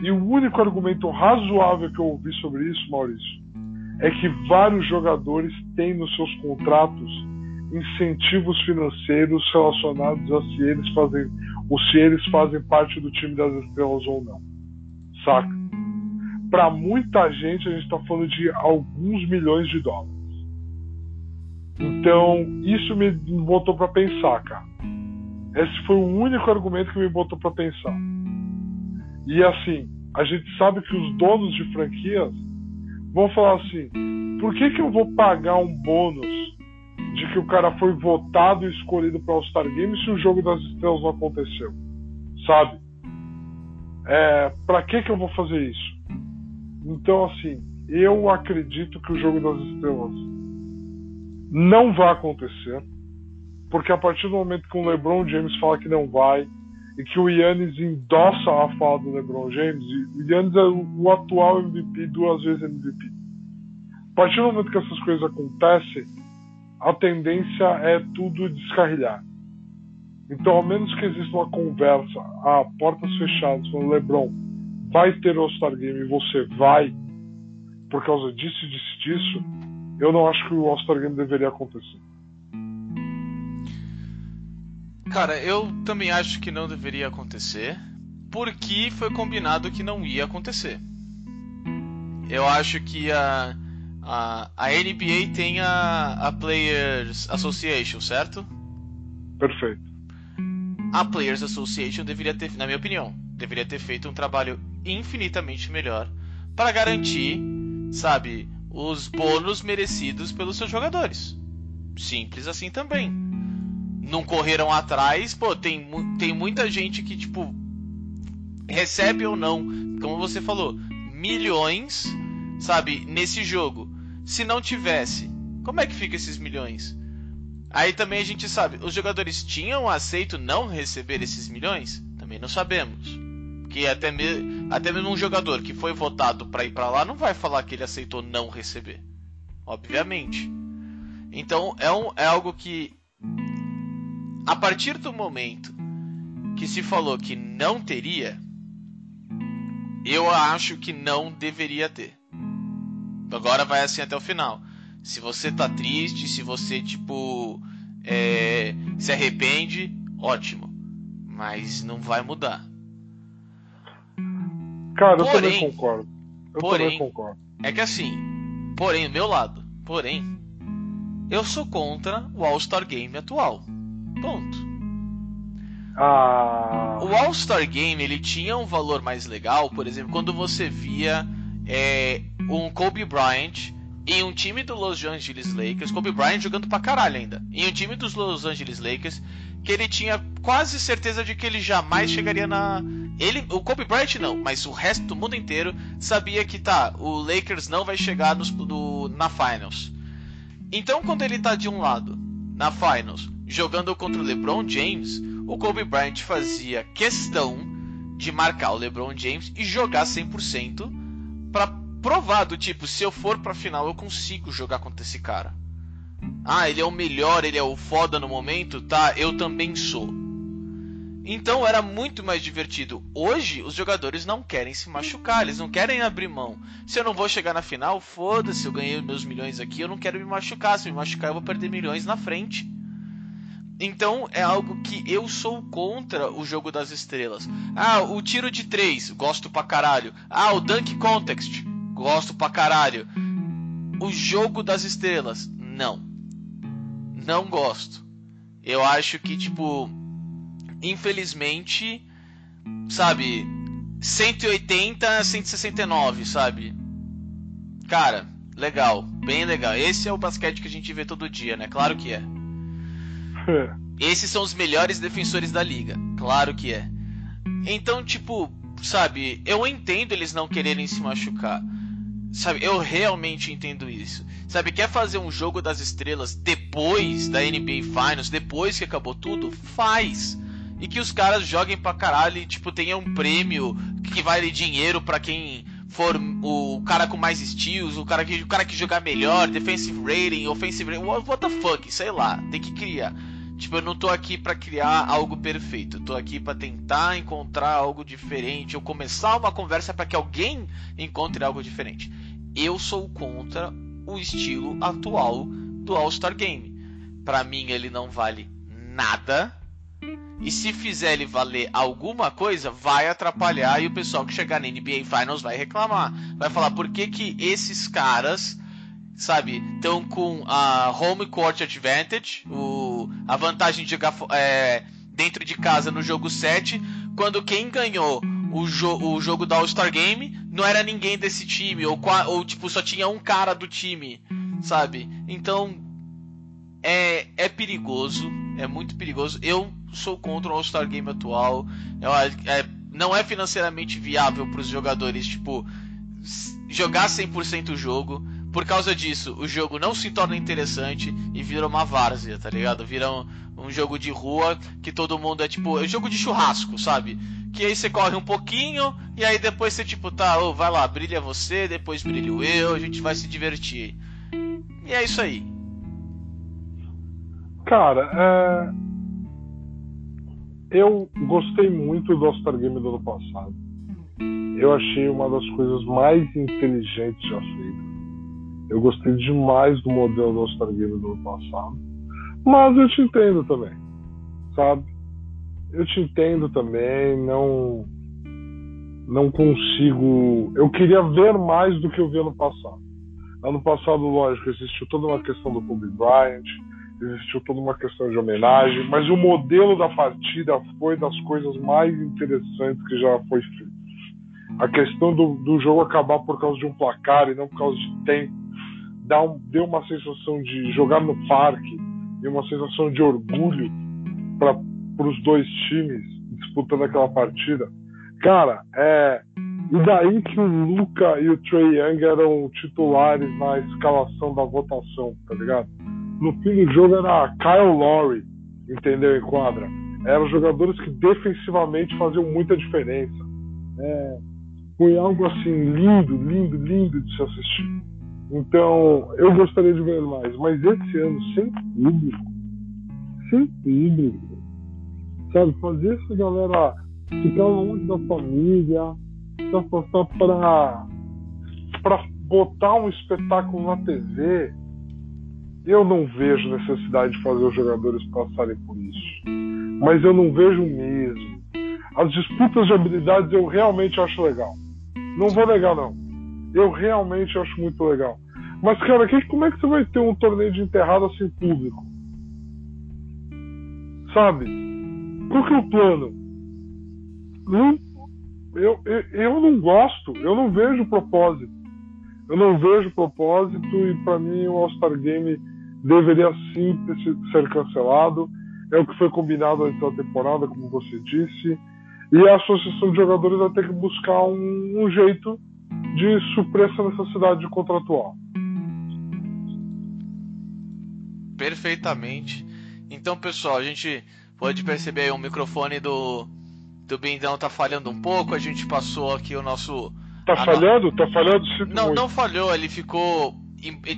E o único argumento razoável que eu ouvi sobre isso, Maurício, é que vários jogadores têm nos seus contratos incentivos financeiros relacionados a se eles fazem ou se eles fazem parte do time das estrelas ou não. Saca? Para muita gente a gente está falando de alguns milhões de dólares. Então, isso me botou para pensar, cara. Esse foi o único argumento que me botou para pensar. E assim, a gente sabe que os donos de franquias vão falar assim: por que, que eu vou pagar um bônus de que o cara foi votado e escolhido para All-Star Game se o jogo das estrelas não aconteceu? Sabe? É, para que, que eu vou fazer isso? Então, assim, eu acredito que o jogo das estrelas não vai acontecer, porque a partir do momento que o LeBron James fala que não vai e que o Yannis endossa a fala do LeBron James, e o Yannis é o atual MVP, duas vezes MVP. A partir do momento que essas coisas acontecem, a tendência é tudo descarrilhar. Então, ao menos que exista uma conversa a portas fechadas com o LeBron vai ter All-Star Game e você vai por causa disso disso, disso, eu não acho que o All-Star Game deveria acontecer. Cara, eu também acho que não deveria acontecer, porque foi combinado que não ia acontecer. Eu acho que a, a, a NBA tem a, a Players Association, certo? Perfeito. A Players Association deveria ter, na minha opinião, deveria ter feito um trabalho infinitamente melhor para garantir, sabe, os bônus merecidos pelos seus jogadores. Simples assim também. Não correram atrás, pô, tem, tem muita gente que, tipo, recebe ou não, como você falou, milhões, sabe, nesse jogo. Se não tivesse, como é que fica esses milhões? Aí também a gente sabe, os jogadores tinham aceito não receber esses milhões? Também não sabemos. Que até, me, até mesmo um jogador que foi votado para ir para lá não vai falar que ele aceitou não receber. Obviamente. Então é, um, é algo que a partir do momento que se falou que não teria, eu acho que não deveria ter. Agora vai assim até o final. Se você tá triste, se você tipo é, se arrepende, ótimo. Mas não vai mudar. Cara, eu porém, também concordo. Eu porém, também concordo. É que assim, porém, do meu lado, porém, eu sou contra o All-Star Game atual. Ponto. Ah. O All-Star Game ele tinha um valor mais legal, por exemplo, quando você via é, um Kobe Bryant em um time do Los Angeles Lakers, Kobe Bryant jogando pra caralho ainda, em um time dos Los Angeles Lakers, que ele tinha quase certeza de que ele jamais chegaria na. Ele, o Kobe Bryant não, mas o resto do mundo inteiro sabia que tá, o Lakers não vai chegar nos, no, na Finals. Então, quando ele tá de um lado, na Finals, jogando contra o LeBron James, o Kobe Bryant fazia questão de marcar o LeBron James e jogar 100% para provar do tipo, se eu for pra final eu consigo jogar contra esse cara. Ah, ele é o melhor, ele é o foda no momento, tá? Eu também sou. Então era muito mais divertido. Hoje os jogadores não querem se machucar, eles não querem abrir mão. Se eu não vou chegar na final, foda-se, eu ganhei meus milhões aqui, eu não quero me machucar. Se me machucar, eu vou perder milhões na frente. Então é algo que eu sou contra o jogo das estrelas. Ah, o tiro de três, gosto pra caralho. Ah, o dunk context, gosto pra caralho. O jogo das estrelas, não. Não gosto. Eu acho que, tipo, infelizmente, sabe, 180, 169, sabe? Cara, legal, bem legal. Esse é o basquete que a gente vê todo dia, né? Claro que é. Esses são os melhores defensores da liga. Claro que é. Então, tipo, sabe, eu entendo eles não quererem se machucar. Sabe, eu realmente entendo isso. Sabe, quer fazer um jogo das estrelas depois da NBA Finals, depois que acabou tudo? Faz e que os caras joguem pra caralho e, tipo, tenha um prêmio que vale dinheiro para quem for o cara com mais steals, o cara que, o cara que jogar melhor, defensive rating, offensive rating, what, the fuck, sei lá, tem que criar. Tipo, eu não tô aqui para criar algo perfeito, eu tô aqui para tentar encontrar algo diferente, ou começar uma conversa para que alguém encontre algo diferente. Eu sou contra o estilo atual do All-Star Game. Para mim ele não vale nada e se fizer ele valer alguma coisa, vai atrapalhar e o pessoal que chegar na NBA Finals vai reclamar. Vai falar por que, que esses caras sabe, estão com a home court advantage, o, a vantagem de jogar é, dentro de casa no jogo 7, quando quem ganhou o, jo o jogo da All-Star Game não era ninguém desse time, ou, ou tipo, só tinha um cara do time, sabe? Então é, é perigoso, é muito perigoso. Eu sou contra o All-Star Game atual. Eu, é, não é financeiramente viável para os jogadores, tipo, jogar 100% o jogo. Por causa disso, o jogo não se torna interessante e vira uma várzea, tá ligado? Vira um, um jogo de rua que todo mundo é tipo. É um jogo de churrasco, sabe? Que aí você corre um pouquinho e aí depois você, tipo, tá, oh, vai lá, brilha você, depois brilho eu, a gente vai se divertir. E é isso aí. Cara, é... eu gostei muito do All-Star Game do ano passado. Eu achei uma das coisas mais inteligentes já feitas. Eu gostei demais do modelo do All-Star Game do ano passado. Mas eu te entendo também, sabe? Eu te entendo também, não não consigo. Eu queria ver mais do que eu vi ano passado. Ano passado, lógico, existiu toda uma questão do Kobe Bryant, existiu toda uma questão de homenagem, mas o modelo da partida foi das coisas mais interessantes que já foi feito. A questão do, do jogo acabar por causa de um placar e não por causa de tempo dá um, deu uma sensação de jogar no parque e uma sensação de orgulho para os dois times disputando aquela partida. Cara, é. E daí que o Luca e o Trey Young eram titulares na escalação da votação, tá ligado? no fim do jogo era Kyle Lowry, entendeu? Em quadra. Eram jogadores que defensivamente faziam muita diferença. É, foi algo assim lindo, lindo, lindo de se assistir. Então, eu gostaria de ver mais, mas esse ano sem público, sem público, sabe, fazer essa galera ficar longe da família, se afastar para para botar um espetáculo na TV, eu não vejo necessidade de fazer os jogadores passarem por isso. Mas eu não vejo mesmo. As disputas de habilidades eu realmente acho legal. Não vou negar, não. Eu realmente acho muito legal. Mas, cara, que, como é que você vai ter um torneio de enterrada sem público? Sabe? Qual que é o plano? Não, eu, eu, eu não gosto, eu não vejo propósito. Eu não vejo propósito e para mim o All-Star Game deveria sim ser cancelado. É o que foi combinado antes da temporada, como você disse. E a associação de jogadores vai ter que buscar um, um jeito de suprir essa necessidade contratual. Perfeitamente. Então, pessoal, a gente pode perceber aí o microfone do, do Bindão tá falhando um pouco. A gente passou aqui o nosso. Tá falhando? No... Tá falhando? Não, muito. não falhou. Ele ficou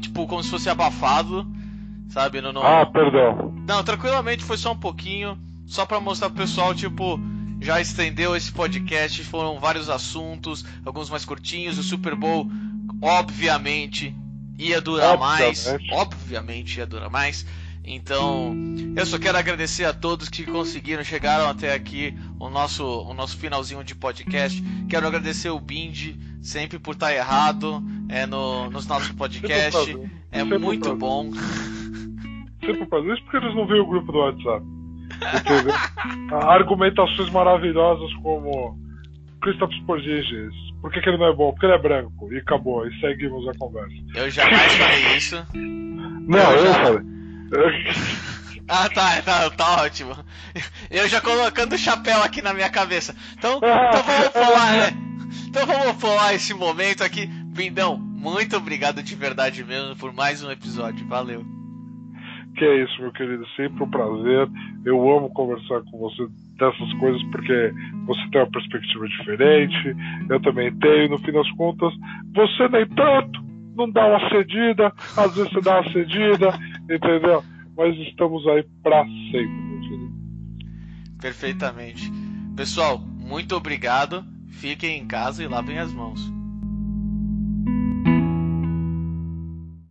tipo como se fosse abafado sabe? No, no... Ah, perdão. Não, tranquilamente foi só um pouquinho, só para mostrar pro pessoal, tipo, já estendeu esse podcast, foram vários assuntos, alguns mais curtinhos, o Super Bowl, obviamente, ia durar obviamente. mais, obviamente ia durar mais. Então, eu só quero agradecer a todos que conseguiram chegaram até aqui o nosso o nosso finalzinho de podcast. Quero agradecer o Bindi sempre por estar errado é, no, nos nossos podcasts. É muito bom. sempre faz isso porque eles não veem o grupo do WhatsApp. Argumentações maravilhosas como Christopher Porzingis. Por que, que, ele não é bom? Porque ele é branco. E acabou. E seguimos a conversa. Eu jamais falei isso. Não, eu, eu falei. ah, tá, tá, tá ótimo. Eu já colocando o chapéu aqui na minha cabeça. Então, então vamos pular, né? Então vamos pular esse momento aqui. Bindão, muito obrigado de verdade mesmo por mais um episódio. Valeu. Que é isso, meu querido. Sempre um prazer. Eu amo conversar com você dessas coisas porque você tem uma perspectiva diferente. Eu também tenho. No fim das contas, você nem tanto. Não dá uma cedida. Às vezes você dá uma cedida. Entendeu? Mas estamos aí para sempre, meu querido. Perfeitamente. Pessoal, muito obrigado. Fiquem em casa e lavem as mãos.